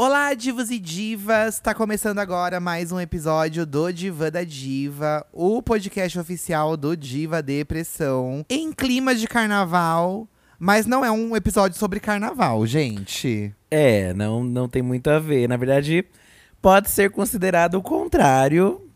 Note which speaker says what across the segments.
Speaker 1: Olá, divos e divas! Tá começando agora mais um episódio do Diva da Diva, o podcast oficial do Diva Depressão, em clima de carnaval. Mas não é um episódio sobre carnaval, gente.
Speaker 2: É, não, não tem muito a ver. Na verdade, pode ser considerado o contrário,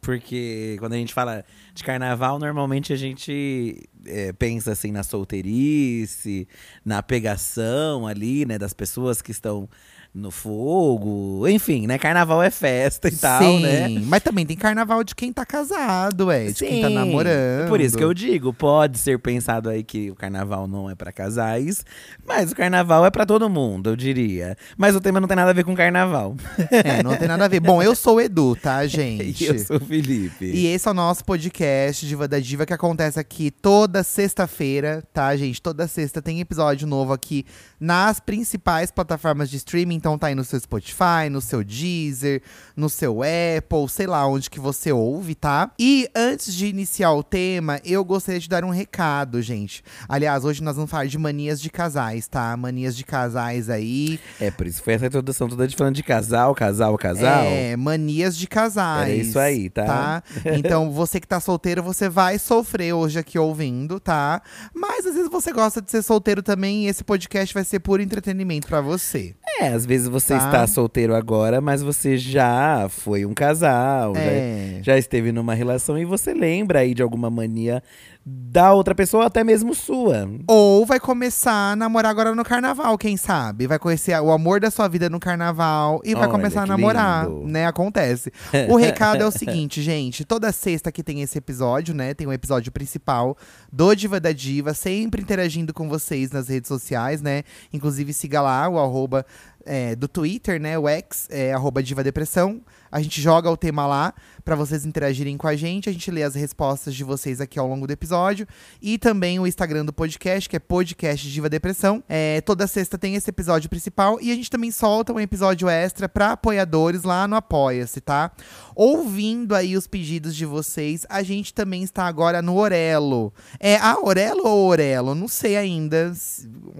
Speaker 2: porque quando a gente fala de carnaval, normalmente a gente é, pensa assim na solteirice, na pegação ali, né, das pessoas que estão no fogo. Enfim, né? Carnaval é festa e
Speaker 1: Sim,
Speaker 2: tal, né?
Speaker 1: mas também tem carnaval de quem tá casado, é, de quem tá
Speaker 2: Sim,
Speaker 1: namorando.
Speaker 2: Por isso que eu digo, pode ser pensado aí que o carnaval não é pra casais, mas o carnaval é pra todo mundo, eu diria. Mas o tema não tem nada a ver com carnaval.
Speaker 1: É, não tem nada a ver. Bom, eu sou o Edu, tá, gente?
Speaker 2: E eu sou o Felipe.
Speaker 1: E esse é o nosso podcast Diva da Diva que acontece aqui toda sexta-feira, tá, gente? Toda sexta tem episódio novo aqui nas principais plataformas de streaming. Então tá aí no seu Spotify, no seu Deezer, no seu Apple, sei lá onde que você ouve, tá? E antes de iniciar o tema, eu gostaria de dar um recado, gente. Aliás, hoje nós vamos falar de manias de casais, tá? Manias de casais aí.
Speaker 2: É, por isso foi essa introdução toda de falando de casal, casal, casal.
Speaker 1: É, manias de casais.
Speaker 2: Era isso aí, tá?
Speaker 1: Então, você que tá solteiro, você vai sofrer hoje aqui ouvindo, tá? Mas às vezes você gosta de ser solteiro também e esse podcast vai ser puro entretenimento pra você.
Speaker 2: É, às vezes você
Speaker 1: Tá.
Speaker 2: está solteiro agora, mas você já foi um casal, já-
Speaker 1: É.
Speaker 2: já, esteve numa relação e você lembra aí de alguma mania da outra pessoa, até mesmo sua.
Speaker 1: Ou vai começar a namorar agora no carnaval, quem sabe? Vai conhecer o amor da sua vida no carnaval e vai
Speaker 2: Olha,
Speaker 1: começar a namorar,
Speaker 2: lindo.
Speaker 1: né? Acontece. O recado é o seguinte, gente. Toda sexta que tem esse episódio, né? Tem um episódio principal do Diva da Diva, sempre interagindo com vocês nas redes sociais, né? Inclusive, siga lá o arroba é, do Twitter, né? O X, é, arroba Diva Depressão. A gente joga o tema lá pra vocês interagirem com a gente. A gente lê as respostas de vocês aqui ao longo do episódio. E também o Instagram do podcast, que é podcast Diva Depressão. É, toda sexta tem esse episódio principal. E a gente também solta um episódio extra pra apoiadores lá no Apoia-se, tá? Ouvindo aí os pedidos de vocês, a gente também está agora no Orelo. É a Orelo ou Orelo? Não sei ainda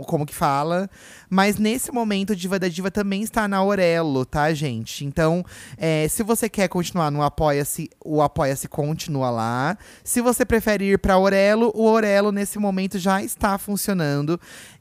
Speaker 1: como que fala. Mas nesse momento, Diva da Diva também está na Orelo, tá, gente? Então, é, se você quer continuar no Apoia-se, o Apoia-se continua lá. Se você prefere ir para Orelo, o Orelo nesse momento já está funcionando.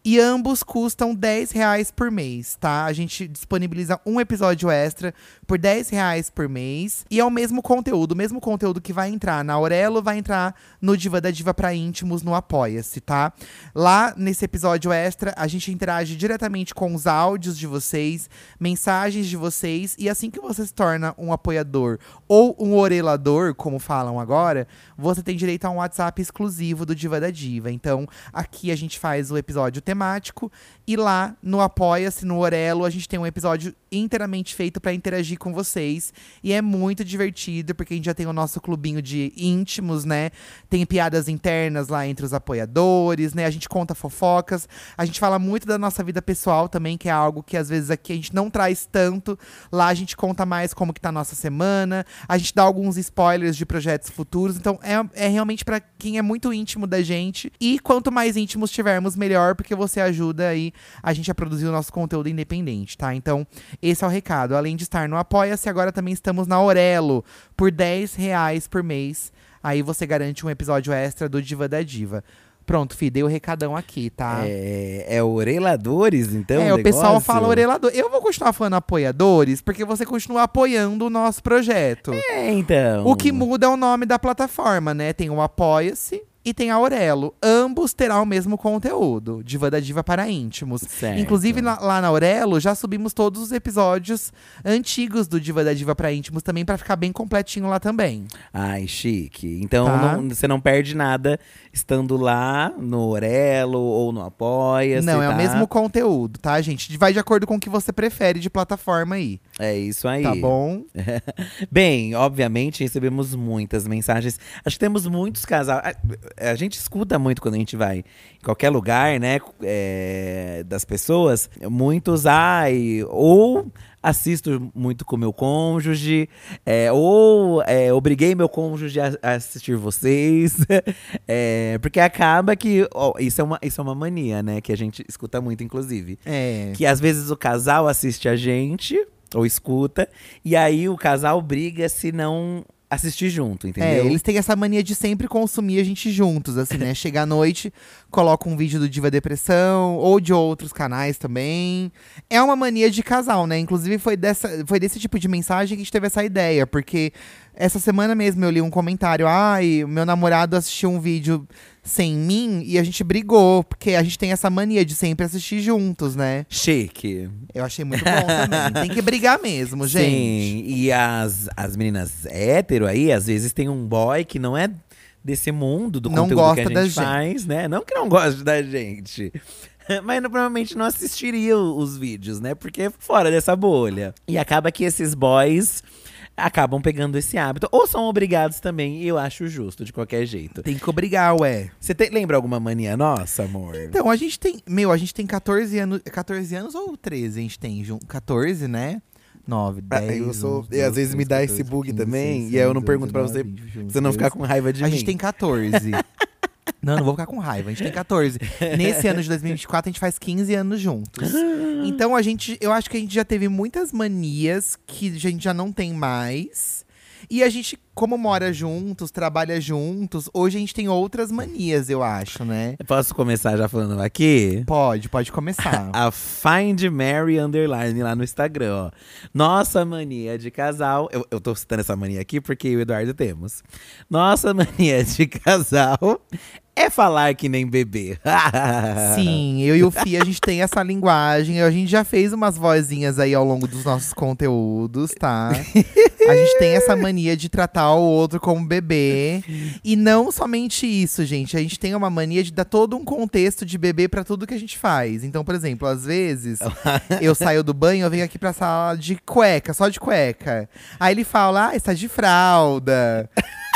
Speaker 1: E ambos custam 10 reais por mês, tá? A gente disponibiliza um episódio extra por 10 reais por mês. E é o mesmo conteúdo, o mesmo conteúdo que vai entrar na Aurelo, vai entrar no Diva da Diva para íntimos no Apoia-se, tá? Lá nesse episódio extra, a gente interage diretamente com os áudios de vocês, mensagens de vocês. E assim que você se torna um apoiador ou um orelador, como falam agora, você tem direito a um WhatsApp exclusivo do Diva da Diva. Então, aqui a gente faz o episódio temático e lá no Apoia-se, no Orelo, a gente tem um episódio inteiramente feito para interagir com vocês. E é muito divertido, porque a gente já tem o nosso clubinho de íntimos, né? Tem piadas internas lá entre os apoiadores, né? A gente conta fofocas. A gente fala muito da nossa vida pessoal também, que é algo que às vezes aqui a gente não traz tanto. Lá a gente conta mais como que tá a nossa semana. A gente dá alguns spoilers de projetos futuros. Então é, é realmente para quem é muito íntimo da gente. E quanto mais íntimos tivermos, melhor, porque você ajuda aí a gente a produzir o nosso conteúdo independente, tá? Então, esse é o recado. Além de estar no Apoia-se, agora também estamos na Orelo por 10 reais por mês. Aí você garante um episódio extra do Diva da Diva. Pronto, Fi, dei o recadão aqui, tá?
Speaker 2: É, é oreladores, então?
Speaker 1: É, o pessoal
Speaker 2: negócio?
Speaker 1: fala orelador. Eu vou continuar falando apoiadores, porque você continua apoiando o nosso projeto.
Speaker 2: É, então.
Speaker 1: O que muda é o nome da plataforma, né? Tem o Apoia-se e tem a Aurelo. Ambos terão o mesmo conteúdo, Diva da Diva para íntimos.
Speaker 2: Certo.
Speaker 1: Inclusive, na- lá na Aurelo, já subimos todos os episódios antigos do Diva da Diva para íntimos também, para ficar bem completinho lá também.
Speaker 2: Ai, chique. Então
Speaker 1: Tá.
Speaker 2: não- você não perde nada estando lá no Orelo ou no Apoia.
Speaker 1: Não, é
Speaker 2: tá?
Speaker 1: o mesmo conteúdo, tá, gente? Vai de acordo com o que você prefere de plataforma aí,
Speaker 2: É isso aí.
Speaker 1: tá bom?
Speaker 2: Bem, obviamente recebemos muitas mensagens. Acho que temos muitos casais. A, a gente escuta muito quando a gente vai em qualquer lugar, né? é, das pessoas. Muitos, ai, ou assisto muito com meu cônjuge, é, ou é, obriguei meu cônjuge a, a assistir vocês. É, porque acaba que. ó, isso, é uma, isso é uma mania, né? Que a gente escuta muito, inclusive.
Speaker 1: É.
Speaker 2: Que às vezes o casal assiste a gente, ou escuta, e aí o casal briga se não assistir junto,
Speaker 1: É,
Speaker 2: entendeu?
Speaker 1: eles têm essa mania de sempre consumir a gente juntos, assim, né? Chega à noite, coloca um vídeo do Diva Depressão, ou de outros canais também. É uma mania de casal, né? Inclusive, foi, dessa, foi desse tipo de mensagem que a gente teve essa ideia, porque essa semana mesmo eu li um comentário: ai, meu namorado assistiu um vídeo sem mim e a gente brigou, porque a gente tem essa mania de sempre assistir juntos, né?
Speaker 2: Chique.
Speaker 1: Eu achei muito bom também. Tem que brigar mesmo, gente.
Speaker 2: Sim, e as, as meninas hétero aí, às vezes tem um boy que não é desse mundo do
Speaker 1: Não
Speaker 2: conteúdo
Speaker 1: gosta
Speaker 2: que a gente
Speaker 1: da gente.
Speaker 2: faz, né? Não que não goste da gente. Mas não- provavelmente não assistiria os vídeos, né? Porque é fora dessa bolha. E acaba que esses boys acabam pegando esse hábito. Ou são obrigados também, e eu acho justo, de qualquer jeito.
Speaker 1: Tem que obrigar, ué.
Speaker 2: Você tem- lembra alguma mania nossa, amor?
Speaker 1: Então, a gente tem. Meu, a gente tem 14 anos. 14 anos ou 13 a gente tem junto? 14, né? 9, 10.
Speaker 2: Ah, eu sou-
Speaker 1: 11,
Speaker 2: e às
Speaker 1: 12,
Speaker 2: vezes me dá
Speaker 1: 14,
Speaker 2: esse bug
Speaker 1: 15,
Speaker 2: também,
Speaker 1: 16,
Speaker 2: e aí eu não
Speaker 1: 17,
Speaker 2: pergunto pra
Speaker 1: 19,
Speaker 2: você,
Speaker 1: 20, 21,
Speaker 2: Pra você não ficar
Speaker 1: 22.
Speaker 2: com raiva de
Speaker 1: A
Speaker 2: mim.
Speaker 1: gente tem 14. Não, não vou ficar com raiva. A gente tem 14. Nesse ano de 2024, a gente faz 15 anos juntos. Então, a gente. Eu acho que a gente já teve muitas manias que a gente já não tem mais. E a gente, como mora juntos, trabalha juntos, hoje a gente tem outras manias, eu acho, né?
Speaker 2: Posso começar já falando aqui?
Speaker 1: Pode, pode começar.
Speaker 2: A Find Mary Underline lá no Instagram, ó. Nossa mania de casal. Eu, eu tô citando essa mania aqui porque eu e o Eduardo temos. Nossa mania de casal é falar que nem bebê.
Speaker 1: Sim, eu e o Fih, a gente tem essa linguagem. A gente já fez umas vozinhas aí ao longo dos nossos conteúdos, tá? A gente tem essa mania de tratar o outro como bebê. E não somente isso, gente. A gente tem uma mania de dar todo um contexto de bebê pra tudo que a gente faz. Então, por exemplo, às vezes eu saio do banho, eu venho aqui pra sala de cueca, só de cueca. Aí ele fala, ah, está de fralda.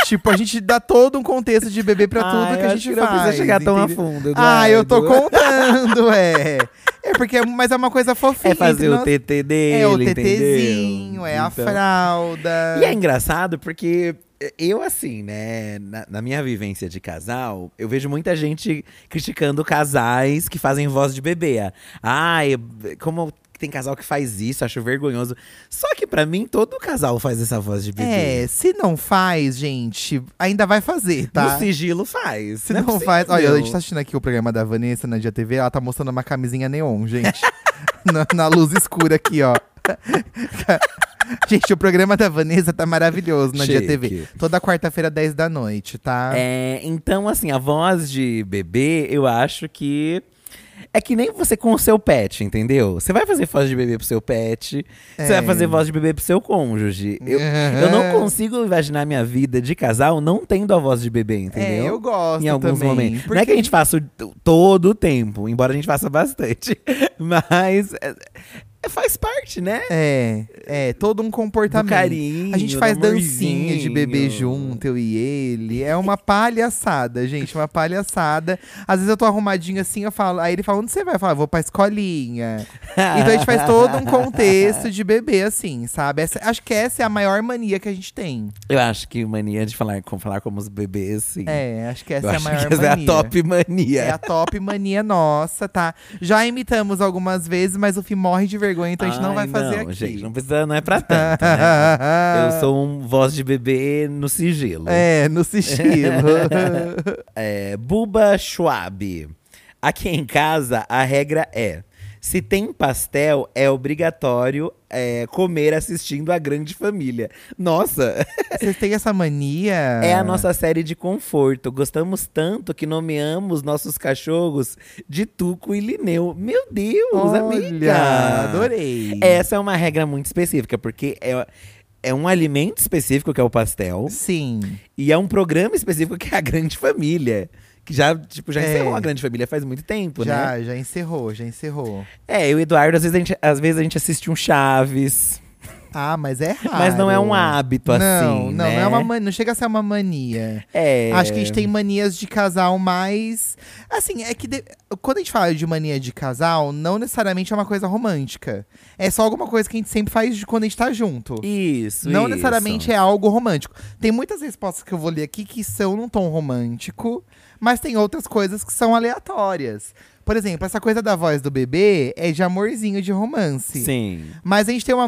Speaker 1: Tipo, a gente dá todo um contexto de bebê pra tudo
Speaker 2: Ai,
Speaker 1: que a gente
Speaker 2: não
Speaker 1: faz.
Speaker 2: precisa chegar tão a
Speaker 1: entendeu?
Speaker 2: fundo,
Speaker 1: Ah, eu tô
Speaker 2: Eduardo.
Speaker 1: contando, é. É porque, mas é uma coisa fofinha.
Speaker 2: É fazer o
Speaker 1: nós.
Speaker 2: TT dele,
Speaker 1: É o? TTzinho, é a
Speaker 2: Então-
Speaker 1: fralda.
Speaker 2: E é engraçado porque eu, assim, né, na, na minha vivência de casal, eu vejo muita gente criticando casais que fazem voz de bebê. Ai, como tem casal que faz isso, acho vergonhoso. Só que pra mim, todo casal faz essa voz de bebê.
Speaker 1: É, se não faz, gente, ainda vai fazer, tá?
Speaker 2: No sigilo faz.
Speaker 1: Se
Speaker 2: é
Speaker 1: não,
Speaker 2: possível.
Speaker 1: faz. Olha, a gente tá assistindo aqui o programa da Vanessa na Dia TV, ela tá mostrando uma camisinha neon, gente. na, na luz escura aqui, ó. gente, o programa da Vanessa tá maravilhoso na Dia
Speaker 2: Chique.
Speaker 1: TV. Toda quarta-feira, 10 da noite, tá?
Speaker 2: É, então, assim, a voz de bebê, eu acho que. É que nem você com o seu pet, entendeu? Você vai fazer voz de bebê pro seu pet, você
Speaker 1: É.
Speaker 2: vai fazer voz de bebê pro seu cônjuge. Eu, eu não consigo imaginar minha vida de casal não tendo a voz de bebê, entendeu?
Speaker 1: É, eu gosto
Speaker 2: em alguns
Speaker 1: também.
Speaker 2: momentos. Não é
Speaker 1: porque-
Speaker 2: que a gente faça todo o tempo, embora a gente faça bastante. Mas é- faz parte, né?
Speaker 1: É, é, todo um comportamento.
Speaker 2: Do carinho,
Speaker 1: a gente faz dancinha de bebê junto, eu e ele. É uma palhaçada, gente, uma palhaçada. Às vezes eu tô arrumadinho assim, eu falo, aí ele fala, onde você vai? Eu falo, vou pra escolinha. então a gente faz todo um contexto de bebê, assim, sabe? Essa- acho que essa é a maior mania que a gente tem.
Speaker 2: Eu acho que mania de falar, com, falar como os bebês, sim.
Speaker 1: É, acho que essa
Speaker 2: Eu
Speaker 1: é a maior
Speaker 2: que essa é
Speaker 1: mania.
Speaker 2: a top mania.
Speaker 1: É a top mania nossa, tá? Já imitamos algumas vezes, mas o Fih morre de vergonha, então a gente não vai
Speaker 2: Ai,
Speaker 1: fazer
Speaker 2: não,
Speaker 1: aqui.
Speaker 2: gente, não precisa, não é pra tanto, né? Eu sou um voz de bebê no sigilo.
Speaker 1: É, no sigilo.
Speaker 2: É, Buba Schwab. Aqui em casa, a regra é: se tem pastel, é obrigatório é, comer assistindo a grande família. Nossa,
Speaker 1: Vocês têm essa mania?
Speaker 2: é a nossa série de conforto. Gostamos tanto que nomeamos nossos cachorros de Tuco e Lineu. Meu Deus,
Speaker 1: Olha,
Speaker 2: amiga!
Speaker 1: adorei.
Speaker 2: Essa é uma regra muito específica, porque é, é um alimento específico que é o pastel.
Speaker 1: Sim.
Speaker 2: E é um programa específico que é a Grande Família. Que já, tipo, já
Speaker 1: É.
Speaker 2: encerrou a Grande Família faz muito tempo, né?
Speaker 1: Já, já encerrou, já encerrou.
Speaker 2: É, eu e o Eduardo, às vezes a gente, às vezes a gente assiste um Chaves.
Speaker 1: Ah, mas é raro.
Speaker 2: Mas não é um hábito assim,
Speaker 1: Não, não,
Speaker 2: né?
Speaker 1: não, é uma man- não chega a ser uma mania.
Speaker 2: É.
Speaker 1: Acho que a gente tem manias de casal mais. Assim, é que de- quando a gente fala de mania de casal, não necessariamente é uma coisa romântica. É só alguma coisa que a gente sempre faz de quando a gente tá junto.
Speaker 2: Isso,
Speaker 1: não
Speaker 2: isso.
Speaker 1: necessariamente é algo romântico. Tem muitas respostas que eu vou ler aqui que são num tom romântico, mas tem outras coisas que são aleatórias. Por exemplo, essa coisa da voz do bebê é de amorzinho de romance.
Speaker 2: Sim.
Speaker 1: Mas a gente tem uma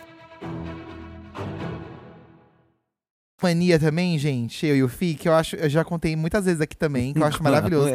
Speaker 1: Mania também, gente, eu e o Fi, que eu acho, eu já contei muitas vezes aqui também, que eu acho maravilhoso.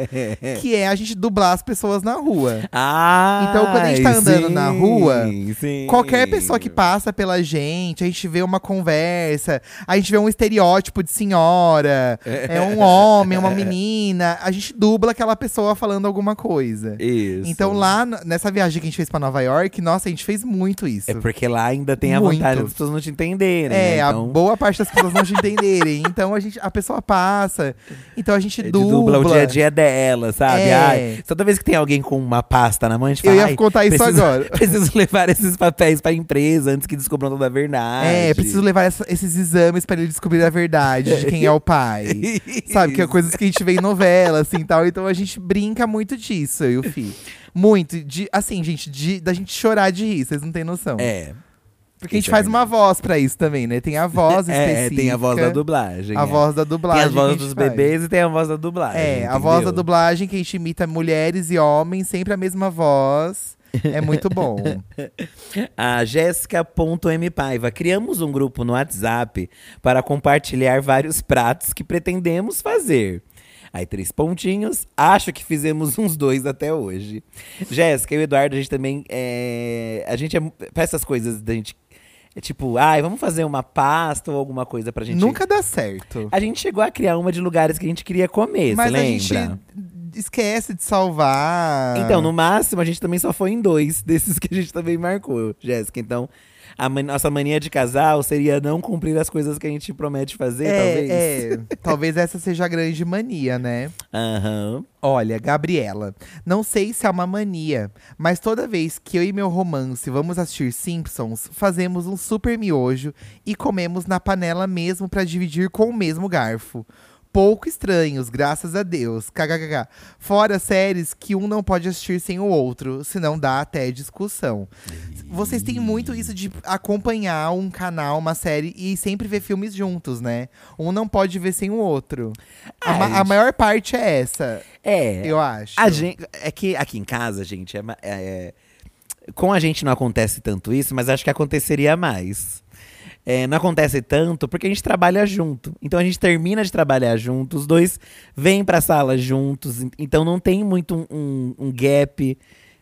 Speaker 1: Que é a gente dublar as pessoas na rua.
Speaker 2: Ah,
Speaker 1: Então, quando a gente tá andando
Speaker 2: sim,
Speaker 1: na rua,
Speaker 2: sim.
Speaker 1: Qualquer pessoa que passa pela gente, a gente vê uma conversa, a gente vê um estereótipo de senhora, é um homem, uma menina, a gente dubla aquela pessoa falando alguma coisa.
Speaker 2: Isso.
Speaker 1: Então lá nessa viagem que a gente fez pra Nova York, nossa, a gente fez muito isso.
Speaker 2: É porque lá ainda tem a
Speaker 1: Muito.
Speaker 2: vontade das pessoas não te entenderem.
Speaker 1: É,
Speaker 2: né?
Speaker 1: a
Speaker 2: então,
Speaker 1: boa parte das pessoas não te entenderem. Então a gente, a pessoa passa. Então a gente dubla.
Speaker 2: dubla o dia a dia dela, sabe?
Speaker 1: É.
Speaker 2: Ai, toda vez que tem alguém com uma pasta na mão, a gente
Speaker 1: Eu
Speaker 2: fala.
Speaker 1: ia
Speaker 2: "Ai,
Speaker 1: contar isso
Speaker 2: preciso-
Speaker 1: agora."
Speaker 2: Preciso levar esses papéis pra empresa antes que descubram toda a verdade.
Speaker 1: É, preciso levar essa- esses exames pra ele descobrir a verdade de quem é o pai. Sabe, que é coisas que a gente vê em novela, assim, tal. Então a gente brinca muito disso, eu e o Fi. Muito. De, assim, gente, de, da gente chorar de rir, vocês não têm noção.
Speaker 2: É.
Speaker 1: Porque a gente
Speaker 2: é
Speaker 1: faz uma voz pra isso também, né? Tem a voz
Speaker 2: É,
Speaker 1: específica.
Speaker 2: tem a voz da dublagem.
Speaker 1: A
Speaker 2: é.
Speaker 1: voz da dublagem.
Speaker 2: Tem a voz
Speaker 1: a
Speaker 2: dos
Speaker 1: faz.
Speaker 2: bebês e tem a voz da dublagem.
Speaker 1: É, a voz da
Speaker 2: entendeu?
Speaker 1: dublagem que a gente imita mulheres e homens, sempre a mesma voz. É muito bom.
Speaker 2: A Jéssica.m Paiva. Criamos um grupo no WhatsApp para compartilhar vários pratos que pretendemos fazer. Aí, três pontinhos. Acho que fizemos uns dois até hoje. Jéssica e o Eduardo, a gente também. É, a gente é. Pra essas coisas da gente. É tipo, ai, vamos fazer uma pasta ou alguma coisa pra gente.
Speaker 1: Nunca dá certo.
Speaker 2: A gente chegou a criar uma de lugares que a gente queria comer,
Speaker 1: Mas
Speaker 2: você
Speaker 1: a
Speaker 2: lembra?
Speaker 1: gente esquece de salvar.
Speaker 2: Então, no máximo, a gente também só foi em dois desses que a gente também marcou, Jéssica. Então, a man- nossa mania de casal seria não cumprir as coisas que a gente promete fazer, talvez.
Speaker 1: É, é. talvez essa seja a grande mania, né?
Speaker 2: Aham.
Speaker 1: Olha, Gabriela, não sei se é uma mania, mas toda vez que eu e meu romance vamos assistir Simpsons, fazemos um super miojo e comemos na panela mesmo pra dividir com o mesmo garfo. Pouco estranhos, graças a Deus. KKK. Fora séries que um não pode assistir sem o outro, senão dá até discussão. Vocês têm muito isso de acompanhar um canal, uma série e sempre ver filmes juntos, né? Um não pode ver sem o outro. A, ma-
Speaker 2: Ai,
Speaker 1: a maior parte é essa.
Speaker 2: É.
Speaker 1: Eu acho.
Speaker 2: A gente, é que aqui em casa, gente, é, ma- é- com a gente não acontece tanto isso, mas acho que aconteceria mais. É, não acontece tanto porque a gente trabalha junto. Então a gente termina de trabalhar junto, os dois vêm pra sala juntos. en- Então não tem muito um, um- um gap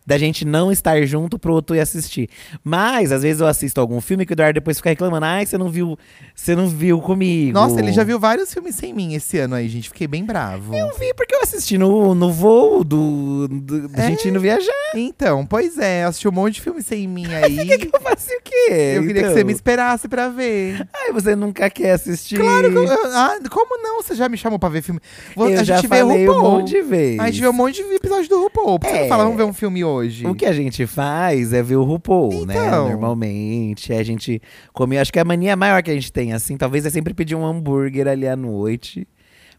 Speaker 2: da gente não estar junto pro outro ir assistir. Mas, às vezes, eu assisto algum filme que o Eduardo depois fica reclamando. Ai, você não viu. Você não viu comigo.
Speaker 1: Nossa, ele já viu vários filmes sem mim esse ano aí, gente. Fiquei bem bravo.
Speaker 2: Eu vi porque eu assisti no, no voo do, do da
Speaker 1: É?
Speaker 2: gente indo viajar.
Speaker 1: Então, pois é, assisti um monte de filme sem mim aí.
Speaker 2: Que, que eu faço o quê?
Speaker 1: eu queria que
Speaker 2: então?
Speaker 1: você me esperasse pra ver.
Speaker 2: Ai, você nunca quer assistir.
Speaker 1: Claro que eu, ah, como não? Você já me chamou pra ver filme?
Speaker 2: Eu
Speaker 1: a
Speaker 2: já
Speaker 1: gente vê
Speaker 2: falei um
Speaker 1: RuPaul.
Speaker 2: monte de vezes.
Speaker 1: A gente vê um monte de episódio do RuPaul. Por que você
Speaker 2: É.
Speaker 1: não fala, vamos ver um filme hoje?
Speaker 2: O que a gente faz é ver o RuPaul, né?
Speaker 1: Então.
Speaker 2: Normalmente. A gente come. Acho que a mania maior que a gente tem, assim, talvez é sempre pedir um hambúrguer ali à noite.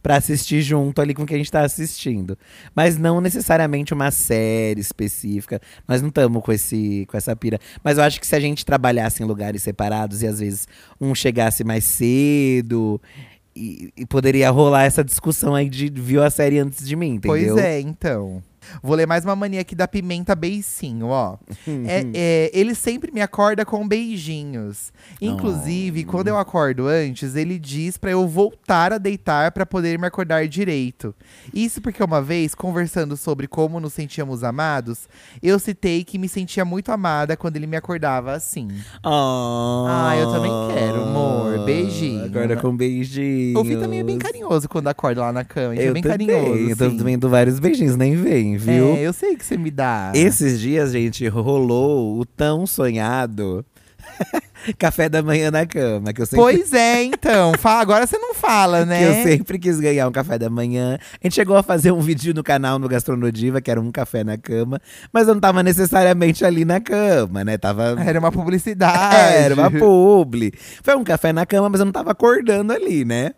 Speaker 2: Pra assistir junto ali com o que a gente tá assistindo. Mas não necessariamente uma série específica. Nós não estamos com, esse, com essa pira. Mas eu acho que se a gente trabalhasse em lugares separados e às vezes um chegasse mais cedo. E, e poderia rolar essa discussão aí de viu a série antes de mim, entendeu?
Speaker 1: Pois é, então. Vou ler mais uma mania aqui da Pimenta Beicinho, ó. é, é, ele sempre me acorda com beijinhos. Inclusive,
Speaker 2: Oh.
Speaker 1: quando eu acordo antes, ele diz pra eu voltar a deitar pra poder me acordar direito. Isso porque uma vez, conversando sobre como nos sentíamos amados, eu citei que me sentia muito amada quando ele me acordava assim.
Speaker 2: Ah,
Speaker 1: eu também quero, amor. Beijinho.
Speaker 2: Acorda com beijinho.
Speaker 1: O Fih também é bem carinhoso quando acorda lá na cama. Ele é
Speaker 2: Eu
Speaker 1: bem
Speaker 2: também,
Speaker 1: carinhoso.
Speaker 2: eu tô
Speaker 1: assim.
Speaker 2: vendo vários beijinhos, nem vem, viu?
Speaker 1: É, eu sei que você me dá.
Speaker 2: Esses dias, gente, rolou o tão sonhado café da manhã na cama, que eu sempre
Speaker 1: Pois é, então. Fala, agora você não fala, né?
Speaker 2: que eu sempre quis ganhar um café da manhã. A gente chegou a fazer um vídeo no canal no Gastronodiva, que era um café na cama, mas eu não tava necessariamente ali na cama, né? Tava
Speaker 1: Era uma publicidade.
Speaker 2: era uma publi. Foi um café na cama, mas eu não tava acordando ali, né?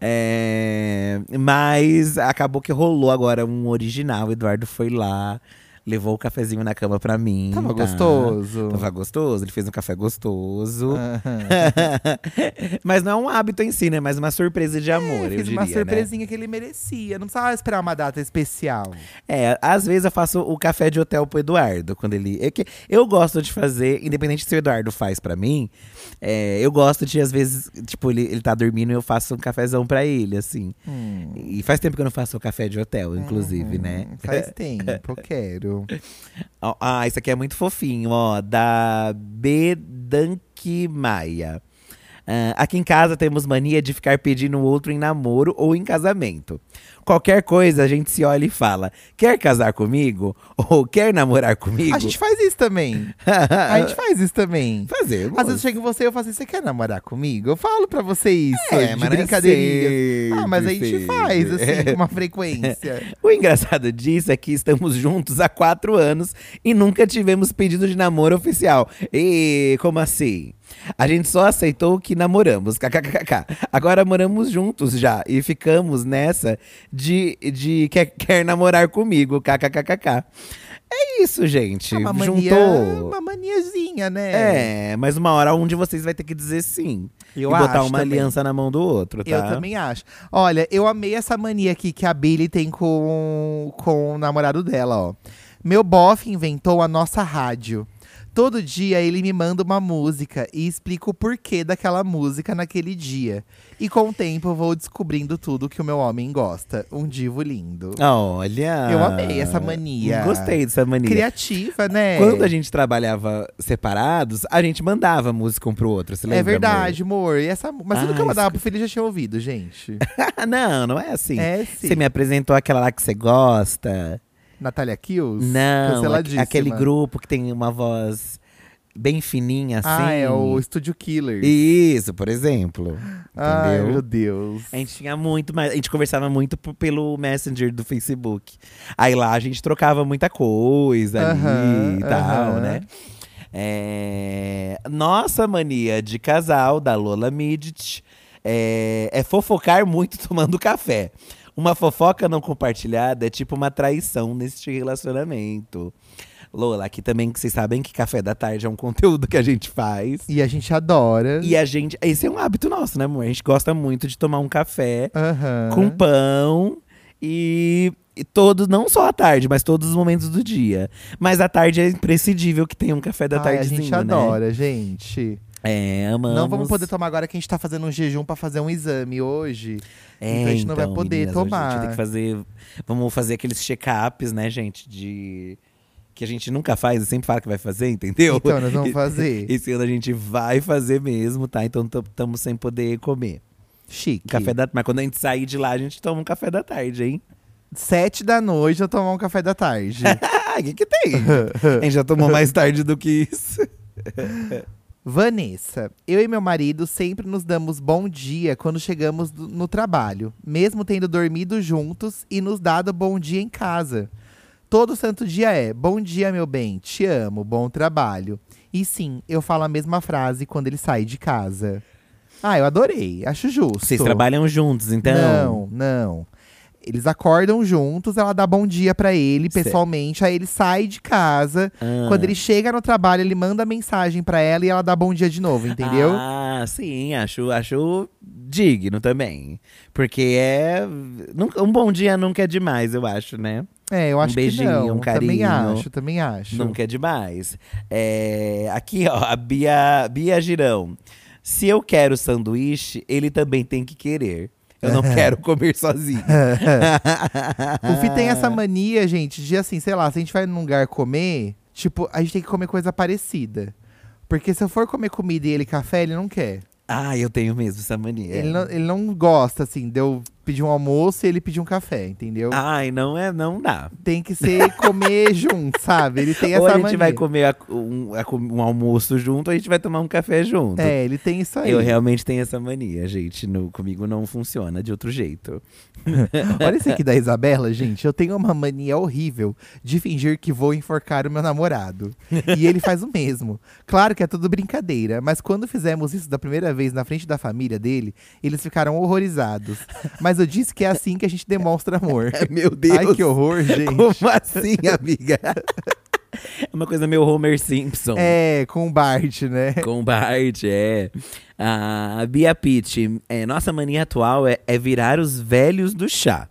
Speaker 2: É, mas acabou que rolou agora um original. O Eduardo foi lá, levou o cafezinho na cama pra mim.
Speaker 1: Tava
Speaker 2: tá?
Speaker 1: gostoso.
Speaker 2: Tava gostoso, ele fez um café gostoso.
Speaker 1: Aham.
Speaker 2: mas não é um hábito em si, né? Mas uma surpresa de amor,
Speaker 1: É,
Speaker 2: eu
Speaker 1: fiz
Speaker 2: diria,
Speaker 1: uma
Speaker 2: né?
Speaker 1: surpresinha que ele merecia. Não precisava esperar uma data especial.
Speaker 2: É, às vezes eu faço o café de hotel pro Eduardo, quando ele. É que eu gosto de fazer, independente se o Eduardo faz pra mim, é, eu gosto de, às vezes, tipo, ele, ele tá dormindo e eu faço um cafezão pra ele, assim.
Speaker 1: Hum.
Speaker 2: E faz tempo que eu não faço o café de hotel, inclusive, né?
Speaker 1: Hum, Faz tempo, eu quero.
Speaker 2: Ah, isso aqui é muito fofinho, ó. Da Bedanque Maia. Ah, aqui em casa temos mania de ficar pedindo outro em namoro ou em casamento. Qualquer coisa a gente se olha e fala: quer casar comigo? Ou quer namorar comigo?
Speaker 1: A gente faz isso também. A gente faz isso também.
Speaker 2: Fazemos.
Speaker 1: Às vezes eu chego em você e eu falo assim, você quer namorar comigo? Eu falo pra você isso,
Speaker 2: É, mas é
Speaker 1: brincadeirinha. Ah, mas a gente
Speaker 2: sempre,
Speaker 1: faz, assim,
Speaker 2: sempre.
Speaker 1: com uma frequência.
Speaker 2: O engraçado disso é que estamos juntos há quatro anos e nunca tivemos pedido de namoro oficial. E como assim? A gente só aceitou que namoramos, kkkk. Agora moramos juntos já e ficamos nessa de, de quer, quer namorar comigo, kkkk. É isso, gente.
Speaker 1: É uma mania,
Speaker 2: Juntou.
Speaker 1: uma maniazinha, né?
Speaker 2: É, mas uma hora um de vocês vai ter que dizer sim.
Speaker 1: Eu
Speaker 2: e botar uma
Speaker 1: também.
Speaker 2: aliança na mão do outro, tá?
Speaker 1: Eu também acho. Olha, eu amei essa mania aqui que a Billy tem com, com o namorado dela, ó. Meu bofe inventou a nossa rádio. Todo dia ele me manda uma música e explica o porquê daquela música naquele dia. E com o tempo eu vou descobrindo tudo que o meu homem gosta. Um divo lindo.
Speaker 2: Olha.
Speaker 1: Eu amei essa mania.
Speaker 2: Gostei dessa mania.
Speaker 1: Criativa, né?
Speaker 2: Quando a gente trabalhava separados, a gente mandava música um pro outro. Você lembra,
Speaker 1: É verdade, amor. E essa, mas tudo que eu mandava pro filho já tinha ouvido, gente.
Speaker 2: amor? não, não é assim.
Speaker 1: É sim.
Speaker 2: Você me apresentou aquela lá que você gosta.
Speaker 1: Natália Kills?
Speaker 2: Não, aquele grupo que tem uma voz bem fininha assim.
Speaker 1: Ah, é o Studio Killers.
Speaker 2: Isso, por exemplo.
Speaker 1: Ai,
Speaker 2: Entendeu?
Speaker 1: meu Deus.
Speaker 2: A gente tinha muito mais. A gente conversava muito pelo Messenger do Facebook. Aí lá a gente trocava muita coisa
Speaker 1: Aham,
Speaker 2: ali e tal,
Speaker 1: aham.
Speaker 2: né? É, Nossa mania de casal, da Lola Midget, é... é fofocar muito tomando café. Uma fofoca não compartilhada é tipo uma traição neste relacionamento. Lola, aqui também que vocês sabem que café da tarde é um conteúdo que a gente faz.
Speaker 1: E a gente adora.
Speaker 2: E a gente. Esse é um hábito nosso, né, amor? A gente gosta muito de tomar um café
Speaker 1: Aham.
Speaker 2: com pão e, e todos, não só à tarde, mas todos os momentos do dia. Mas à tarde é imprescindível que tenha um café da tarde.
Speaker 1: a gente
Speaker 2: né?
Speaker 1: adora, gente.
Speaker 2: É, amamos.
Speaker 1: Não vamos poder tomar agora que a gente tá fazendo um jejum pra fazer um exame hoje.
Speaker 2: É,
Speaker 1: então a gente não vai
Speaker 2: então,
Speaker 1: poder
Speaker 2: meninas, hoje A gente
Speaker 1: tomar.
Speaker 2: ter que fazer. Vamos fazer aqueles check-ups, né, gente? De. Que a gente nunca faz e sempre fala que vai fazer, entendeu?
Speaker 1: Então, nós vamos fazer.
Speaker 2: Esse ano a gente vai fazer mesmo, tá? Então estamos sem poder comer.
Speaker 1: Chique.
Speaker 2: Café da Mas quando a gente sair de lá, a gente toma um café da tarde, hein?
Speaker 1: Sete da noite eu tomar um café da tarde.
Speaker 2: Ah, o que, que tem? a gente já tomou mais tarde do que isso.
Speaker 1: Vanessa, eu e meu marido sempre nos damos bom dia quando chegamos do- no trabalho, mesmo tendo dormido juntos e nos dado bom dia em casa. Todo santo dia é: Bom dia, meu bem, te amo, bom trabalho. E sim, eu falo a mesma frase quando ele sai de casa. Ah, eu adorei, acho justo.
Speaker 2: Vocês trabalham juntos, então?
Speaker 1: Não, não. Eles acordam juntos, ela dá bom dia pra ele
Speaker 2: Certo.
Speaker 1: pessoalmente, aí ele sai de casa.
Speaker 2: Ah.
Speaker 1: Quando ele chega no trabalho, ele manda mensagem pra ela e ela dá bom dia de novo, entendeu?
Speaker 2: Ah, sim, acho, acho digno também. Porque é. Um bom dia nunca é demais, eu acho, né?
Speaker 1: É, eu acho
Speaker 2: beijinho,
Speaker 1: que não.
Speaker 2: um
Speaker 1: Também
Speaker 2: carinho.
Speaker 1: acho, também acho.
Speaker 2: Nunca é demais. É, aqui, ó, a Bia, Bia Girão. Se eu quero sanduíche, ele também tem que querer. Eu não quero comer sozinho.
Speaker 1: O Fih tem essa mania, gente, de assim, sei lá, se a gente vai num lugar comer, tipo, a gente tem que comer coisa parecida. Porque se eu for comer comida e ele café, ele não quer.
Speaker 2: Ah, eu tenho mesmo essa mania.
Speaker 1: Ele, não, ele não gosta, assim, de eu pedir um almoço e ele pedir um café, entendeu?
Speaker 2: Ai, não é, não dá.
Speaker 1: Tem que ser comer junto, sabe? Ele tem essa
Speaker 2: Ou a gente
Speaker 1: mania.
Speaker 2: vai comer a- um, a um almoço junto, a gente vai tomar um café junto.
Speaker 1: É, ele tem isso aí.
Speaker 2: Eu realmente tenho essa mania, gente. No, comigo não funciona de outro jeito.
Speaker 1: Olha esse aqui da Isabela, gente. Eu tenho uma mania horrível de fingir que vou enforcar o meu namorado. E ele faz o mesmo. Claro que é tudo brincadeira, mas quando fizemos isso da primeira vez na frente da família dele, eles ficaram horrorizados. Mas disse que é assim que a gente demonstra amor.
Speaker 2: Meu Deus.
Speaker 1: Ai, que horror, gente.
Speaker 2: Como assim, amiga? É uma coisa meio Homer Simpson.
Speaker 1: É, com o Bart, né?
Speaker 2: Com o Bart, é. A Bia Pitt, é, nossa mania atual é, é virar os velhos do chá.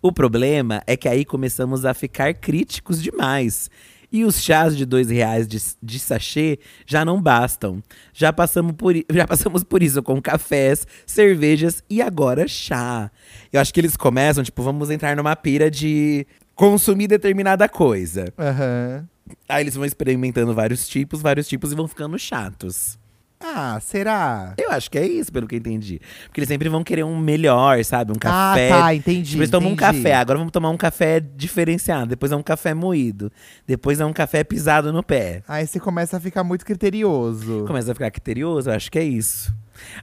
Speaker 2: O problema é que aí começamos a ficar críticos demais. E os chás de dois reais de, de sachê já não bastam. Já passamos, por, já passamos por isso com cafés, cervejas e agora chá. Eu acho que eles começam, tipo, vamos entrar numa pira de consumir determinada coisa.
Speaker 1: Aham.
Speaker 2: Aí eles vão experimentando vários tipos, vários tipos e vão ficando chatos.
Speaker 1: Ah, será?
Speaker 2: Eu acho que é isso, pelo que eu entendi. Porque eles sempre vão querer um melhor, sabe? Um
Speaker 1: Ah,
Speaker 2: café.
Speaker 1: tá, entendi.
Speaker 2: Tipo, eles tomam um café, agora vamos tomar um café diferenciado. Depois é um café moído. Depois é um café pisado no pé.
Speaker 1: Aí você começa a ficar muito criterioso.
Speaker 2: Começa a ficar criterioso, eu acho que é isso.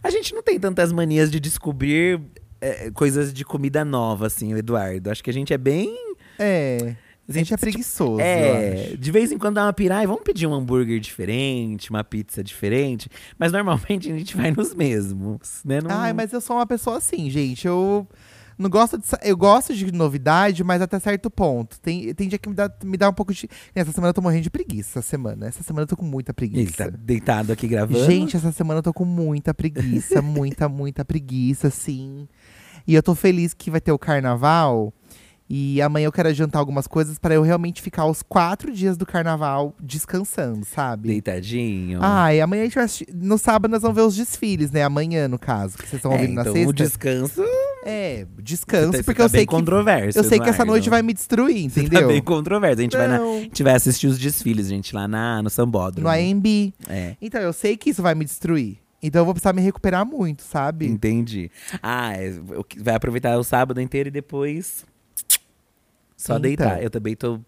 Speaker 2: A gente não tem tantas manias de descobrir é, coisas de comida nova, assim, o Eduardo. Acho que a gente é bem.
Speaker 1: É. A gente é
Speaker 2: tipo,
Speaker 1: preguiçoso, eu
Speaker 2: É, de vez em quando dá uma pirai, vamos pedir um hambúrguer diferente, uma pizza diferente. Mas normalmente a gente vai nos mesmos, né? Não-
Speaker 1: Ai, mas eu sou uma pessoa assim, gente. Eu não gosto de. Eu gosto de novidade, mas até certo ponto. Tem, tem dia que me dá, me dá um pouco de. Essa semana eu tô morrendo de preguiça. Essa semana. Essa semana eu tô com muita
Speaker 2: Ele
Speaker 1: preguiça.
Speaker 2: tá deitado aqui gravando.
Speaker 1: Gente, essa semana eu tô com muita preguiça. muita, muita preguiça, sim. E eu tô feliz que vai ter o carnaval. E amanhã eu quero adiantar algumas coisas pra eu realmente ficar os quatro dias do carnaval descansando, sabe?
Speaker 2: Deitadinho.
Speaker 1: Ah, e amanhã a gente vai assistir. No sábado nós vamos ver os desfiles, né? Amanhã, no caso, que vocês estão
Speaker 2: É,
Speaker 1: ouvindo
Speaker 2: então
Speaker 1: na sexta.
Speaker 2: o descanso
Speaker 1: É, descanso,
Speaker 2: tá-
Speaker 1: porque
Speaker 2: tá
Speaker 1: eu sei
Speaker 2: bem
Speaker 1: que.
Speaker 2: controverso.
Speaker 1: Eu sei que essa noite vai me destruir,
Speaker 2: Você
Speaker 1: entendeu?
Speaker 2: Tá bem controverso. A gente, vai na- a gente vai assistir os desfiles, gente, lá na, no Sambódromo.
Speaker 1: No AMB.
Speaker 2: É.
Speaker 1: Então, eu sei que isso vai me destruir. Então eu vou precisar me recuperar muito, sabe?
Speaker 2: Entendi. Ah, é, vai aproveitar o sábado inteiro e depois só
Speaker 1: Então.
Speaker 2: deitar. Eu também tô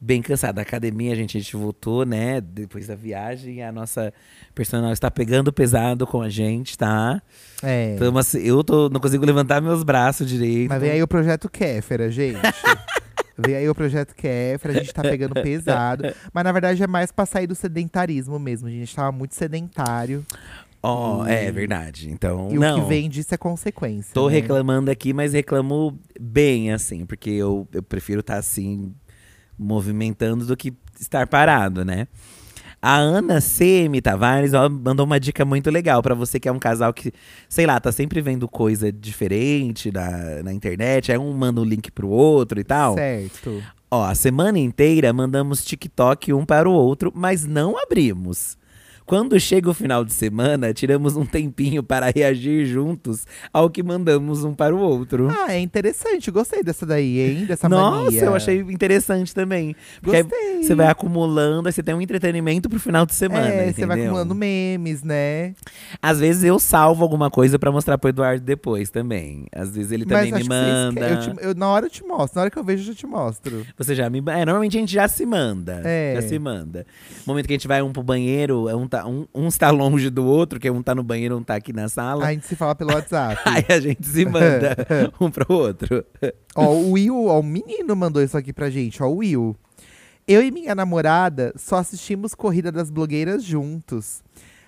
Speaker 2: bem cansada. Da academia, gente, a gente voltou, né? Depois da viagem, a nossa personal está pegando pesado com a gente, tá?
Speaker 1: É.
Speaker 2: Tamo assim, eu tô, não consigo levantar meus braços direito.
Speaker 1: Mas vem aí o projeto Kéfera, gente. vem aí o projeto Kéfera, a gente tá pegando pesado. Mas na verdade é mais pra sair do sedentarismo mesmo. A gente tava muito sedentário.
Speaker 2: Ó,
Speaker 1: E-
Speaker 2: é verdade. Então,
Speaker 1: E
Speaker 2: não.
Speaker 1: o que vem disso é consequência.
Speaker 2: Tô
Speaker 1: né?
Speaker 2: reclamando aqui, mas reclamo bem, assim, porque eu, eu prefiro estar assim, movimentando do que estar parado, né? A Ana CM Tavares ó, mandou uma dica muito legal pra você que é um casal que, sei lá, tá sempre vendo coisa diferente na, na internet. Aí um manda um link pro outro e tal.
Speaker 1: Certo.
Speaker 2: Ó, a semana inteira mandamos TikTok um para o outro, mas não abrimos. Quando chega o final de semana, tiramos um tempinho para reagir juntos ao que mandamos um para o outro.
Speaker 1: Ah, é interessante. Gostei dessa daí, hein? Dessa
Speaker 2: Nossa,
Speaker 1: mania.
Speaker 2: eu achei interessante também. Porque
Speaker 1: Gostei.
Speaker 2: você vai acumulando, aí você tem um entretenimento pro final de semana.
Speaker 1: É, você vai acumulando memes, né?
Speaker 2: Às vezes eu salvo alguma coisa pra mostrar pro Eduardo depois também. Às vezes ele também me manda.
Speaker 1: eu te- eu- na hora eu te mostro. Na hora que eu vejo, eu já te mostro.
Speaker 2: Você já me. É, normalmente a gente já se manda.
Speaker 1: É.
Speaker 2: Já se manda. No momento que a gente vai um pro banheiro, é um, tá, um, um está longe do outro, que um tá no banheiro, um tá aqui na sala.
Speaker 1: A gente se fala pelo WhatsApp.
Speaker 2: Aí a gente se manda um pro outro.
Speaker 1: Ó, o Will, ó, o menino mandou isso aqui pra gente, ó, o Will. Eu e minha namorada só assistimos Corrida das Blogueiras juntos.